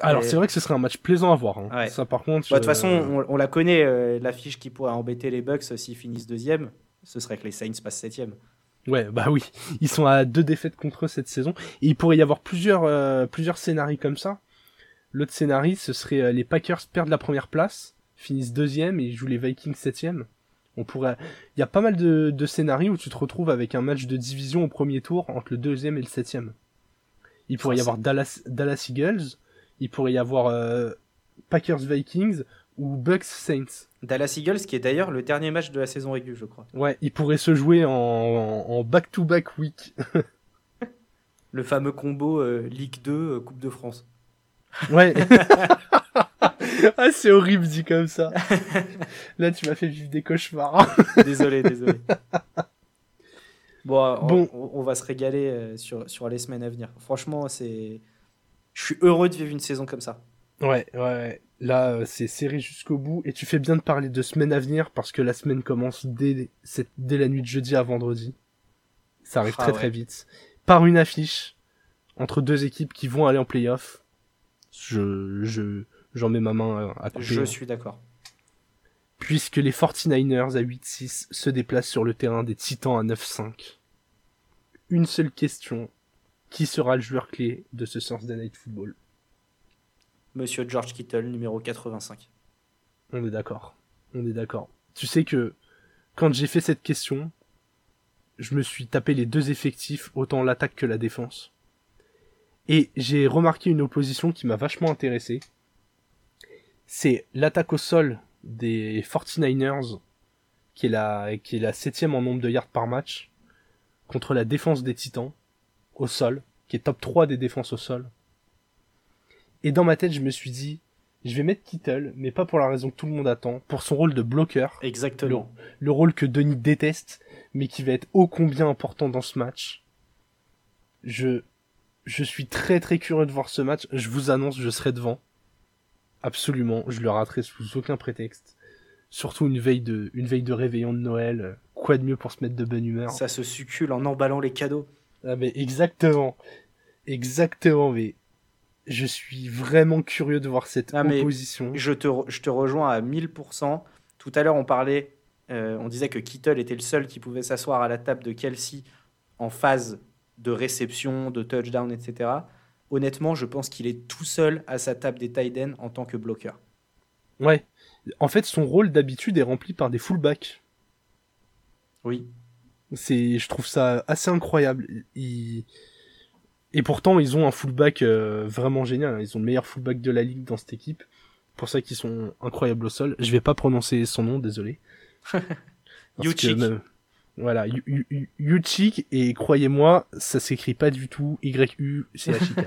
Speaker 1: Alors
Speaker 2: Et-
Speaker 1: c'est vrai que ce serait un match plaisant à voir. hein.
Speaker 2: Ouais.
Speaker 1: Ça par contre.
Speaker 2: Bah, De toute
Speaker 1: euh,
Speaker 2: façon, on, on la connaît, euh, l'affiche qui pourrait embêter les Bucks euh, s'ils finissent deuxième. Ce serait que les Saints passent septième.
Speaker 1: Ouais, bah oui. Ils sont à deux défaites contre eux cette saison. Et il pourrait y avoir plusieurs, euh, plusieurs scénarios comme ça. L'autre scénario, ce serait euh, les Packers perdent la première place, finissent deuxième et ils jouent les Vikings septième. On pourrait, il y a pas mal de, de scénarios où tu te retrouves avec un match de division au premier tour entre le deuxième et le septième. Il pourrait y avoir Dallas, Dallas Eagles, il pourrait y avoir euh, Packers Vikings ou Bucks Saints.
Speaker 2: Dallas Eagles, qui est d'ailleurs le dernier match de la saison régulière, je crois.
Speaker 1: Ouais, il pourrait se jouer en, en back-to-back week.
Speaker 2: Le fameux combo euh, Ligue 2, euh, Coupe de France.
Speaker 1: Ouais. ah, c'est horrible dit comme ça. Là, tu m'as fait vivre des cauchemars.
Speaker 2: désolé, désolé. Bon, on,
Speaker 1: Bon.
Speaker 2: on- on va se régaler euh, sur, sur les semaines à venir. Franchement, c'est. Je suis heureux de vivre une saison comme ça.
Speaker 1: Ouais, ouais, ouais. Là, euh, c'est serré jusqu'au bout. Et tu fais bien de parler de semaine à venir parce que la semaine commence dès, cette, dès la nuit de jeudi à vendredi. Ça arrive
Speaker 2: Ah
Speaker 1: très
Speaker 2: ouais.
Speaker 1: très vite. Par une affiche entre deux équipes qui vont aller en playoff. Je, je, j'en mets ma main euh, à couper.
Speaker 2: Je suis d'accord.
Speaker 1: puisque les 49ers à 8-6 se déplacent sur le terrain des Titans à 9-5. Une seule question. Qui sera le joueur clé de ce Thursday Night Football?
Speaker 2: Monsieur George Kittle, numéro 85.
Speaker 1: On est d'accord. On est d'accord. Tu sais que quand j'ai fait cette question, je me suis tapé les deux effectifs, autant l'attaque que la défense. Et j'ai remarqué une opposition qui m'a vachement intéressé. C'est l'attaque au sol des 49ers, qui est la, qui est la septième en nombre de yards par match, contre la défense des Titans, au sol, qui est top 3 des défenses au sol. Et dans ma tête, je me suis dit, je vais mettre Kittle, mais pas pour la raison que tout le monde attend, pour son rôle de bloqueur,
Speaker 2: Exactement.
Speaker 1: le rôle que Denis déteste, mais qui va être ô combien important dans ce match. Je, je suis très très curieux de voir ce match. Je vous annonce, je serai devant. Absolument, je le raterai sous aucun prétexte. Surtout une veille de, une veille de réveillon de Noël. Quoi de mieux pour se mettre de bonne humeur?
Speaker 2: Ça se succule en emballant les cadeaux.
Speaker 1: Ah mais exactement, exactement. Mais je suis vraiment curieux de voir cette
Speaker 2: Ah, mais
Speaker 1: opposition.
Speaker 2: Je te, je te rejoins à 1000%. Tout à l'heure, on parlait, euh, on disait que Kittle était le seul qui pouvait s'asseoir à la table de Kelsey en phase de réception, de touchdown, etc. Honnêtement, je pense qu'il est tout seul à sa table des tight ends en tant que bloqueur.
Speaker 1: Ouais. En fait, son rôle d'habitude est rempli par des fullbacks.
Speaker 2: Oui.
Speaker 1: C'est, je trouve ça assez incroyable. Et pourtant, ils ont un fullback euh, vraiment génial. Ils ont le meilleur fullback de la ligue dans cette équipe. Pour ça qu'ils sont incroyables au sol. Je vais pas prononcer son nom, désolé.
Speaker 2: Yuchik.
Speaker 1: même- Voilà, Yu- Yu- Yu- Yuchik, et croyez-moi, ça s'écrit pas du tout Y-U-C-H-I-K.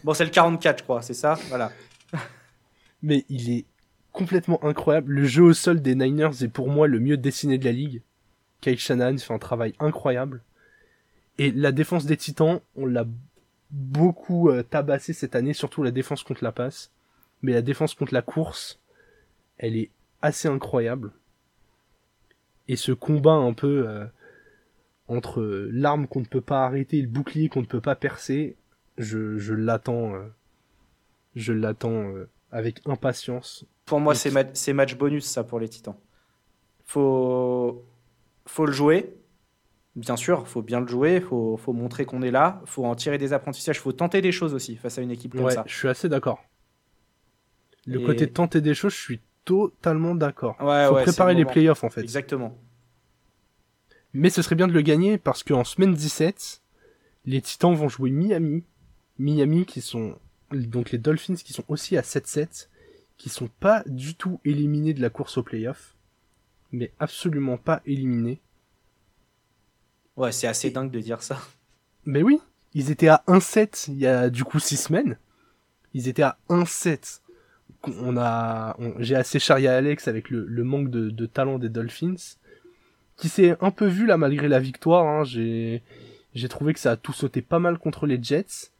Speaker 2: Bon, c'est le 44, je crois, c'est ça? Voilà.
Speaker 1: Mais il est complètement incroyable. Le jeu au sol des Niners est pour moi le mieux dessiné de la ligue. Kyle Shanahan fait un travail incroyable. Et la défense des Titans, on l'a beaucoup euh, tabassé cette année, surtout la défense contre la passe. Mais la défense contre la course, elle est assez incroyable. Et ce combat un peu euh, entre euh, l'arme qu'on ne peut pas arrêter et le bouclier qu'on ne peut pas percer, je, je l'attends. je l'attends euh, avec impatience.
Speaker 2: Pour moi, c'est ma- c'est match bonus, ça, pour les Titans. Faut, faut le jouer. Bien sûr, faut bien le jouer, faut, faut montrer qu'on est là, faut en tirer des apprentissages, faut tenter des choses aussi face à une équipe comme
Speaker 1: ouais,
Speaker 2: ça.
Speaker 1: je suis assez d'accord. Le
Speaker 2: Et-
Speaker 1: côté tenter des choses, je suis totalement d'accord.
Speaker 2: Ouais,
Speaker 1: Faut
Speaker 2: ouais,
Speaker 1: préparer
Speaker 2: le
Speaker 1: les playoffs en fait.
Speaker 2: Exactement.
Speaker 1: Mais ce serait bien de le gagner parce qu'en semaine 17, les Titans vont jouer Miami. Miami qui sont donc les Dolphins qui sont aussi à 7-7, qui sont pas du tout éliminés de la course aux playoffs, mais absolument pas éliminés.
Speaker 2: Ouais, c'est assez dingue de dire ça.
Speaker 1: Mais oui, ils étaient à 1-7 il y a du coup 6 semaines. Ils étaient à 1-7. On a, j'ai assez charrié Alex avec le, manque de, talent des Dolphins, qui s'est un peu vu là malgré la victoire. hein. J'ai, trouvé que ça a tout sauté pas mal contre les Jets.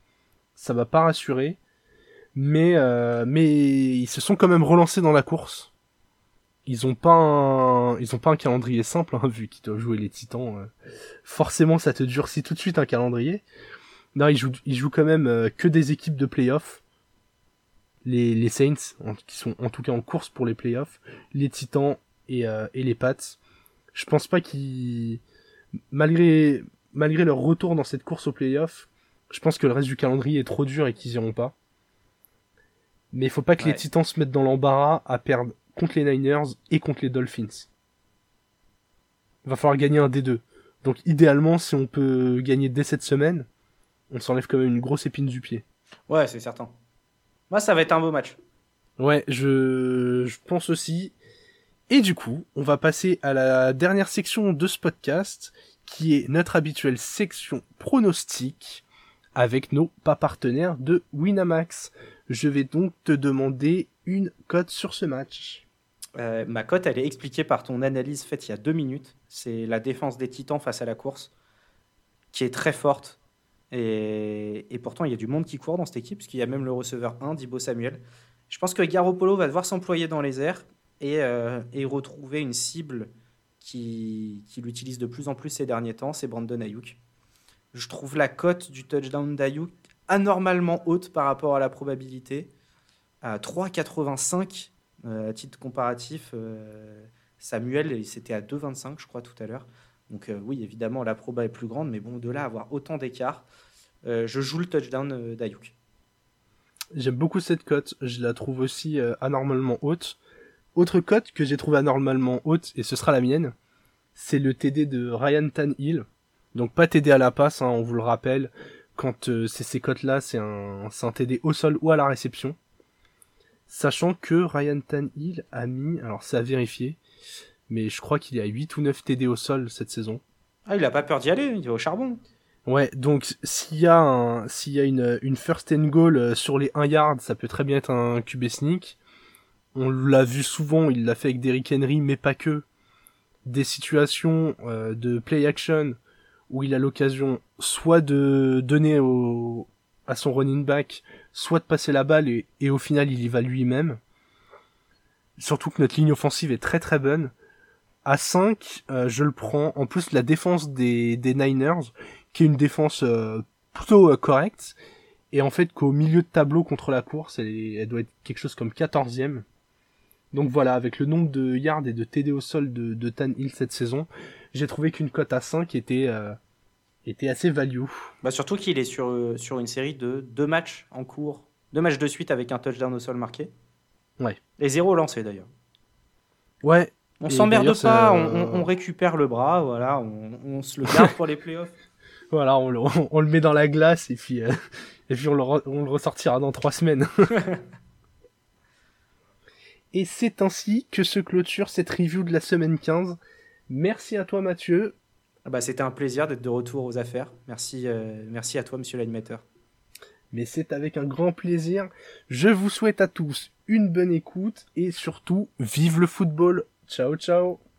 Speaker 1: Ça m'a pas rassuré, mais euh, mais ils se sont quand même relancés dans la course. Ils ont pas un, ils ont pas calendrier simple hein, vu qu'ils doivent jouer les Titans. euh. Forcément, ça te durcit tout de suite un calendrier. Non, ils jouent, jouent quand même euh, que des équipes de playoffs. Les, les Saints, en- qui sont en tout cas en course pour les playoffs, les Titans et, euh, et les Pats. Je pense pas qu'ils, malgré, malgré leur retour dans cette course aux playoffs, je pense que le reste du calendrier est trop dur et qu'ils iront pas. Mais il faut pas que les. Titans se mettent dans l'embarras à perdre contre les Niners et contre les Dolphins. Va falloir gagner un des deux. Donc idéalement, si on peut gagner dès cette semaine, on s'enlève quand même une grosse épine du pied.
Speaker 2: Ouais, c'est certain. Moi, ça va être un beau match.
Speaker 1: Ouais, je, je pense aussi. Et du coup, on va passer à la dernière section de ce podcast, qui est notre habituelle section pronostic, avec nos pas partenaires de Winamax. Je vais donc te demander une cote sur ce match.
Speaker 2: Euh, ma cote, elle est expliquée par ton analyse faite il y a deux minutes. C'est la défense des Titans face à la course, qui est très forte. Et, pourtant, il y a du monde qui court dans cette équipe, parce qu'il y a même le receveur 1, Dibo Samuel. Je pense que Garoppolo va devoir s'employer dans les airs et, euh, et retrouver une cible qui, qui l'utilise de plus en plus ces derniers temps, c'est Brandon Ayuk. Je trouve la cote du touchdown d'Ayuk anormalement haute par rapport à la probabilité. À 3,85 euh, à titre comparatif, euh, Samuel, c'était à 2,25, je crois, tout à l'heure. Donc euh, oui, évidemment, la proba est plus grande, mais bon, de là à avoir autant d'écart, euh, je joue le touchdown euh, d'Ayuk.
Speaker 1: J'aime beaucoup cette cote, je la trouve aussi anormalement haute. Autre cote que j'ai trouvé anormalement haute, et ce sera la mienne, c'est le TD de Ryan Tannehill. Donc pas TD à la passe, hein, on vous le rappelle, quand c'est ces cotes-là, c'est un, un TD au sol ou à la réception. Sachant que Ryan Tannehill a mis, alors c'est à vérifier, mais je crois qu'il est à 8 ou 9 TD au sol cette saison.
Speaker 2: Ah, il a pas peur d'y aller, il va au charbon.
Speaker 1: Ouais, donc s'il y a un, s'il y a une, une first and goal euh, sur les 1 yard, ça peut très bien être un QB sneak. On l'a vu souvent, il l'a fait avec Derrick Henry, mais pas que. Des situations euh, de play action où il a l'occasion soit de donner au, à son running back, soit de passer la balle et, et au final il y va lui-même. Surtout que notre ligne offensive est très très bonne. À 5, euh, je le prends. En plus, la défense des, des Niners, qui est une défense euh, plutôt euh, correcte, et en fait qu'au milieu de tableau contre la course, elle, doit être quelque chose comme 14e. Donc voilà, avec le nombre de yards et de TD au sol de, de Tan Hill cette saison, j'ai trouvé qu'une cote à 5 était, euh, était assez value.
Speaker 2: Bah, surtout qu'il est sur, euh, sur une série de deux matchs en cours, deux matchs de suite avec un touchdown au sol marqué.
Speaker 1: Ouais.
Speaker 2: Et zéro lancé d'ailleurs.
Speaker 1: Ouais,
Speaker 2: On s'emmerde pas,
Speaker 1: ça-
Speaker 2: on, on- on récupère le bras, voilà, on, on se le garde pour les playoffs.
Speaker 1: voilà, on le, on le met dans la glace et puis, euh, et puis on, le re- on le ressortira dans trois semaines. et c'est ainsi que se clôture cette review de la semaine 15. Merci à toi Mathieu,
Speaker 2: Ah bah, C'était un plaisir d'être de retour aux affaires. Merci, euh, merci à toi, monsieur l'animateur.
Speaker 1: mais c'est avec un grand plaisir. Je vous souhaite à tous une bonne écoute et surtout, vive le football. Ciao ciao